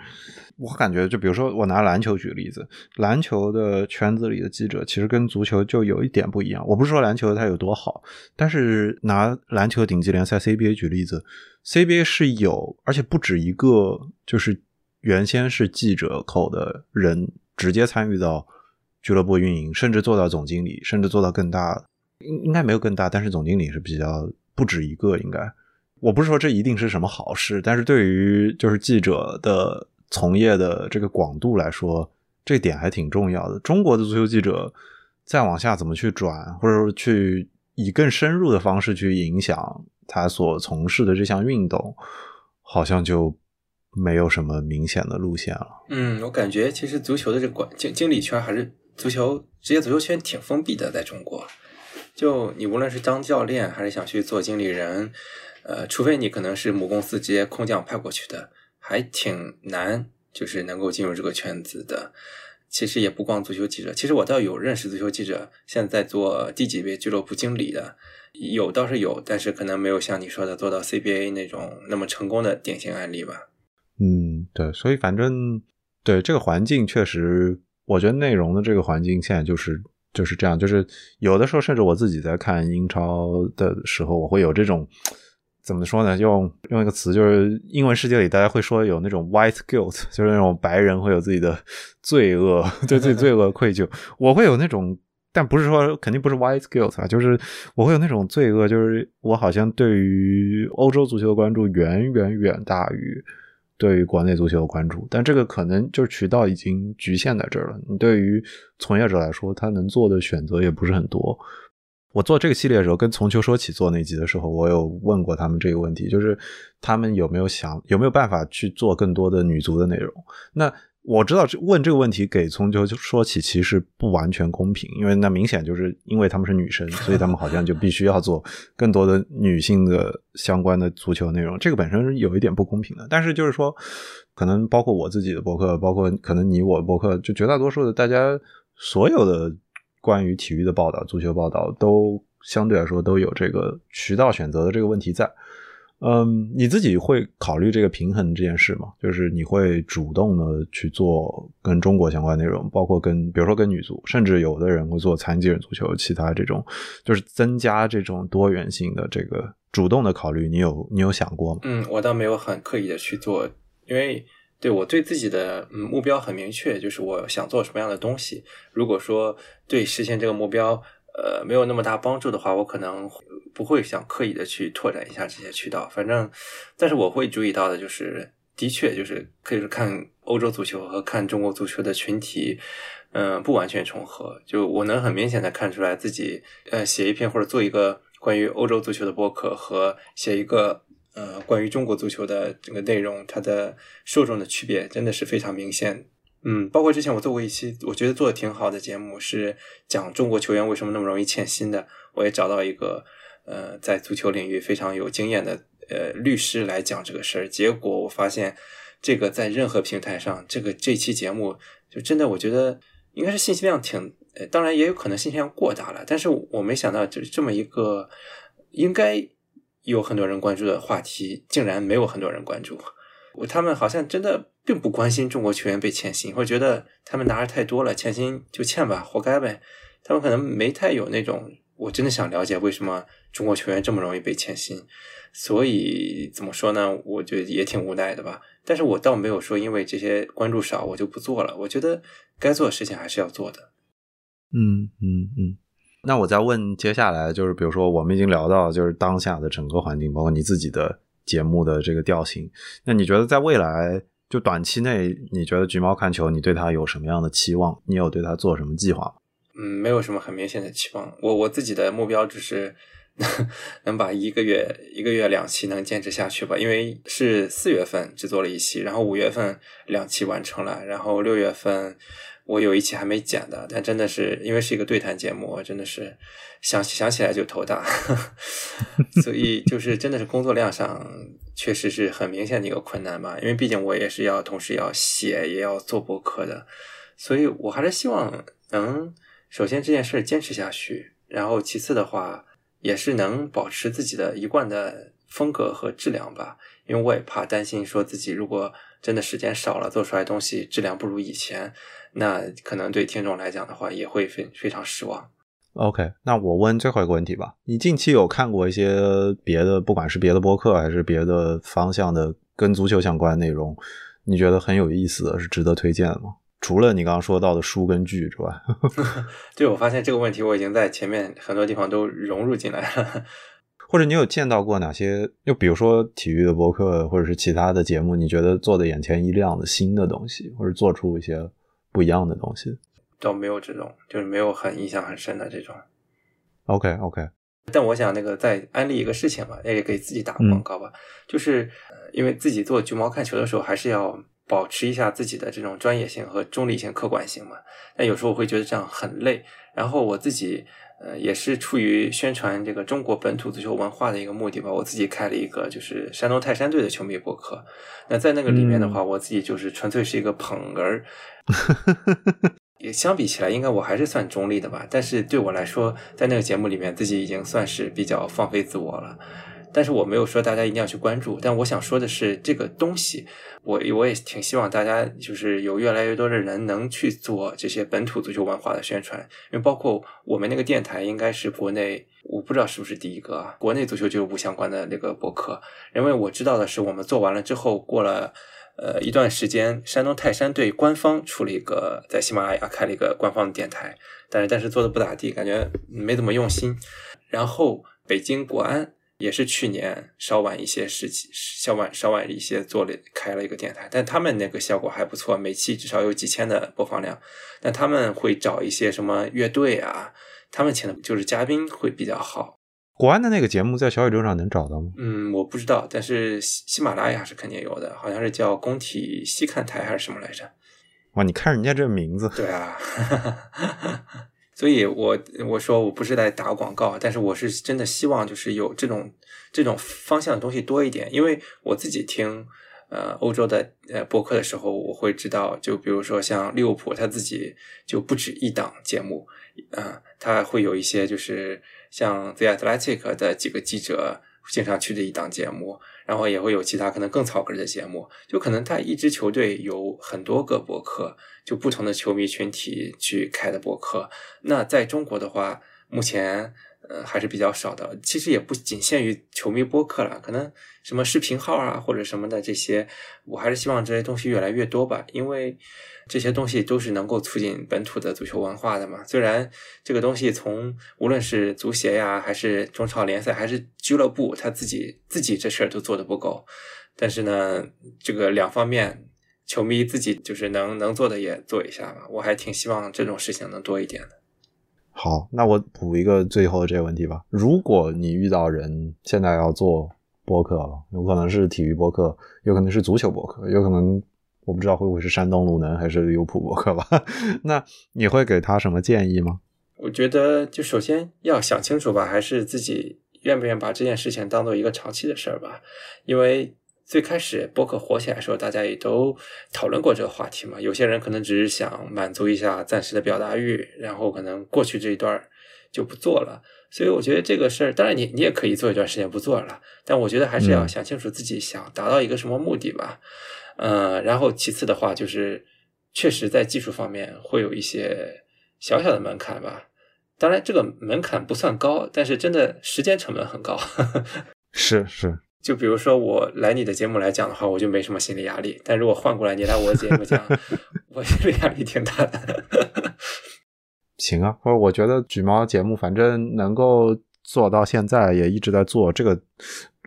我感觉，就比如说，我拿篮球举例子，篮球的圈子里的记者其实跟足球就有一点不一样。我不是说篮球它有多好，但是拿篮球顶级联赛 CBA 举例子，CBA 是有，而且不止一个，就是原先是记者口的人直接参与到俱乐部运营，甚至做到总经理，甚至做到更大，应应该没有更大，但是总经理是比较不止一个。应该，我不是说这一定是什么好事，但是对于就是记者的。从业的这个广度来说，这点还挺重要的。中国的足球记者再往下怎么去转，或者说去以更深入的方式去影响他所从事的这项运动，好像就没有什么明显的路线了。嗯，我感觉其实足球的这个管经经理圈还是足球职业足球圈挺封闭的，在中国，就你无论是当教练还是想去做经理人，呃，除非你可能是母公司直接空降派过去的。还挺难，就是能够进入这个圈子的。其实也不光足球记者，其实我倒有认识足球记者，现在做低级别俱乐部经理的，有倒是有，但是可能没有像你说的做到 CBA 那种那么成功的典型案例吧。嗯，对，所以反正对这个环境确实，我觉得内容的这个环境现在就是就是这样，就是有的时候甚至我自己在看英超的时候，我会有这种。怎么说呢？用用一个词，就是英文世界里大家会说有那种 white guilt，就是那种白人会有自己的罪恶，对自己罪恶愧疚。我会有那种，但不是说肯定不是 white guilt 啊，就是我会有那种罪恶，就是我好像对于欧洲足球的关注远远远大于对于国内足球的关注。但这个可能就是渠道已经局限在这儿了。你对于从业者来说，他能做的选择也不是很多。我做这个系列的时候，跟从球说起做那集的时候，我有问过他们这个问题，就是他们有没有想有没有办法去做更多的女足的内容？那我知道这问这个问题给从球说起其实不完全公平，因为那明显就是因为他们是女生，所以他们好像就必须要做更多的女性的相关的足球内容，这个本身是有一点不公平的。但是就是说，可能包括我自己的博客，包括可能你我博客，就绝大多数的大家所有的。关于体育的报道，足球报道都相对来说都有这个渠道选择的这个问题在。嗯，你自己会考虑这个平衡这件事吗？就是你会主动的去做跟中国相关内容，包括跟比如说跟女足，甚至有的人会做残疾人足球，其他这种就是增加这种多元性的这个主动的考虑，你有你有想过吗？嗯，我倒没有很刻意的去做，因为。对我对自己的嗯目标很明确，就是我想做什么样的东西。如果说对实现这个目标，呃，没有那么大帮助的话，我可能不会想刻意的去拓展一下这些渠道。反正，但是我会注意到的，就是的确就是可以说看欧洲足球和看中国足球的群体，嗯，不完全重合。就我能很明显的看出来，自己呃写一篇或者做一个关于欧洲足球的博客和写一个。呃，关于中国足球的这个内容，它的受众的区别真的是非常明显。嗯，包括之前我做过一期，我觉得做的挺好的节目，是讲中国球员为什么那么容易欠薪的。我也找到一个呃，在足球领域非常有经验的呃律师来讲这个事儿。结果我发现，这个在任何平台上，这个这期节目就真的，我觉得应该是信息量挺，当然也有可能信息量过大了。但是我没想到，就是这么一个应该。有很多人关注的话题，竟然没有很多人关注。他们好像真的并不关心中国球员被欠薪，或者觉得他们拿的太多了，欠薪就欠吧，活该呗。他们可能没太有那种，我真的想了解为什么中国球员这么容易被欠薪。所以怎么说呢？我觉得也挺无奈的吧。但是我倒没有说因为这些关注少我就不做了。我觉得该做的事情还是要做的。嗯嗯嗯。那我再问，接下来就是，比如说，我们已经聊到就是当下的整个环境，包括你自己的节目的这个调性。那你觉得在未来，就短期内，你觉得橘猫看球，你对它有什么样的期望？你有对它做什么计划吗？嗯，没有什么很明显的期望。我我自己的目标只是能把一个月一个月两期能坚持下去吧。因为是四月份制作了一期，然后五月份两期完成了，然后六月份我有一期还没剪的，但真的是因为是一个对谈节目，真的是想想起来就头大，所以就是真的是工作量上确实是很明显的一个困难吧。因为毕竟我也是要同时要写，也要做博客的，所以我还是希望能首先这件事坚持下去。然后，其次的话，也是能保持自己的一贯的风格和质量吧。因为我也怕担心，说自己如果真的时间少了，做出来东西质量不如以前，那可能对听众来讲的话，也会非非常失望。OK，那我问最后一个问题吧。你近期有看过一些别的，不管是别的播客还是别的方向的跟足球相关的内容，你觉得很有意思的是值得推荐的吗？除了你刚刚说到的书跟剧之外，对我发现这个问题我已经在前面很多地方都融入进来了。或者你有见到过哪些？就比如说体育的博客，或者是其他的节目，你觉得做的眼前一亮的新的东西，或者做出一些不一样的东西？倒没有这种，就是没有很印象很深的这种。OK OK，但我想那个再安利一个事情吧，也给自己打个广告吧，就是因为自己做橘猫看球的时候，还是要。保持一下自己的这种专业性和中立性、客观性嘛。但有时候我会觉得这样很累。然后我自己，呃，也是出于宣传这个中国本土足球文化的一个目的吧，我自己开了一个就是山东泰山队的球迷博客。那在那个里面的话，我自己就是纯粹是一个捧哏。也相比起来，应该我还是算中立的吧。但是对我来说，在那个节目里面，自己已经算是比较放飞自我了。但是我没有说大家一定要去关注，但我想说的是，这个东西，我我也挺希望大家就是有越来越多的人能去做这些本土足球文化的宣传，因为包括我们那个电台应该是国内，我不知道是不是第一个啊，国内足球俱乐部相关的那个博客，因为我知道的是，我们做完了之后，过了呃一段时间，山东泰山队官方出了一个在喜马拉雅开了一个官方的电台，但是但是做的不咋地，感觉没怎么用心，然后北京国安。也是去年稍晚一些时期，稍晚稍晚一些做了开了一个电台，但他们那个效果还不错，每期至少有几千的播放量。但他们会找一些什么乐队啊，他们请的就是嘉宾会比较好。国安的那个节目在小宇宙上能找到吗？嗯，我不知道，但是喜喜马拉雅是肯定有的，好像是叫工体西看台还是什么来着？哇，你看人家这名字，对啊。所以，我我说我不是在打广告，但是我是真的希望就是有这种这种方向的东西多一点，因为我自己听呃欧洲的呃播客的时候，我会知道，就比如说像利物浦他自己就不止一档节目，啊，他会有一些就是像 The Athletic 的几个记者经常去的一档节目。然后也会有其他可能更草根的节目，就可能他一支球队有很多个博客，就不同的球迷群体去开的博客。那在中国的话，目前呃还是比较少的。其实也不仅限于球迷博客了，可能什么视频号啊或者什么的这些，我还是希望这些东西越来越多吧，因为。这些东西都是能够促进本土的足球文化的嘛？虽然这个东西从无论是足协呀，还是中超联赛，还是俱乐部，他自己自己这事儿都做的不够。但是呢，这个两方面，球迷自己就是能能做的也做一下吧。我还挺希望这种事情能多一点的。好，那我补一个最后的这个问题吧。如果你遇到人现在要做播客了，有可能是体育播客，有可能是足球播客，有可能。我不知道会不会是山东鲁能还是利物浦博客吧？那你会给他什么建议吗？我觉得就首先要想清楚吧，还是自己愿不愿把这件事情当做一个长期的事儿吧。因为最开始博客火起来的时候，大家也都讨论过这个话题嘛。有些人可能只是想满足一下暂时的表达欲，然后可能过去这一段就不做了。所以我觉得这个事儿，当然你你也可以做一段时间不做了，但我觉得还是要想清楚自己想达到一个什么目的吧。呃，然后其次的话，就是确实在技术方面会有一些小小的门槛吧。当然，这个门槛不算高，但是真的时间成本很高。是 是，就比如说我来你的节目来讲的话，我就没什么心理压力。但如果换过来你来我的节目讲，我心理压力挺大的。行啊，或者我觉得举猫节目反正能够。做到现在也一直在做这个。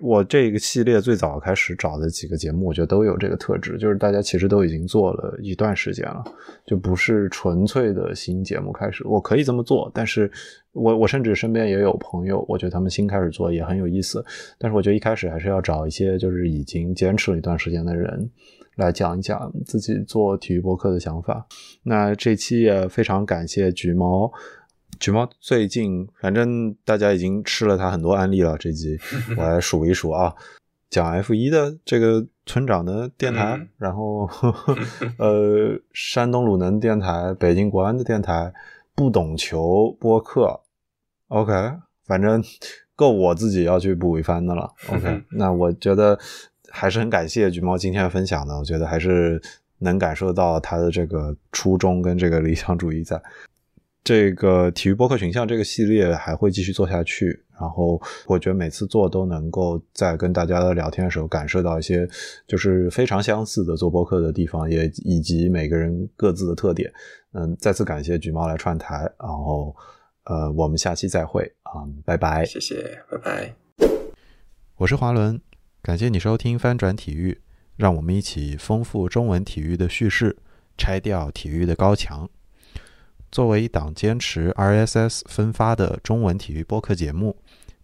我这个系列最早开始找的几个节目，我觉得都有这个特质，就是大家其实都已经做了一段时间了，就不是纯粹的新节目开始。我可以这么做，但是我我甚至身边也有朋友，我觉得他们新开始做也很有意思。但是我觉得一开始还是要找一些就是已经坚持了一段时间的人来讲一讲自己做体育博客的想法。那这期也非常感谢橘猫。橘猫最近，反正大家已经吃了它很多案例了。这集 我来数一数啊，讲 F 一的这个村长的电台，然后 呃，山东鲁能电台、北京国安的电台、不懂球播客，OK，反正够我自己要去补一番的了。OK，那我觉得还是很感谢橘猫今天的分享的，我觉得还是能感受到他的这个初衷跟这个理想主义在。这个体育播客群像这个系列还会继续做下去，然后我觉得每次做都能够在跟大家聊天的时候感受到一些就是非常相似的做播客的地方，也以及每个人各自的特点。嗯，再次感谢橘猫来串台，然后呃，我们下期再会啊，拜拜，谢谢，拜拜。我是华伦，感谢你收听翻转体育，让我们一起丰富中文体育的叙事，拆掉体育的高墙。作为一档坚持 RSS 分发的中文体育播客节目，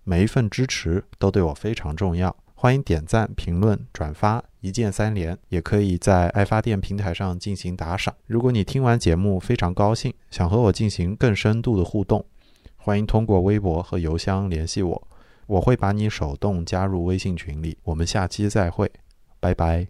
每一份支持都对我非常重要。欢迎点赞、评论、转发，一键三连，也可以在爱发电平台上进行打赏。如果你听完节目非常高兴，想和我进行更深度的互动，欢迎通过微博和邮箱联系我，我会把你手动加入微信群里。我们下期再会，拜拜。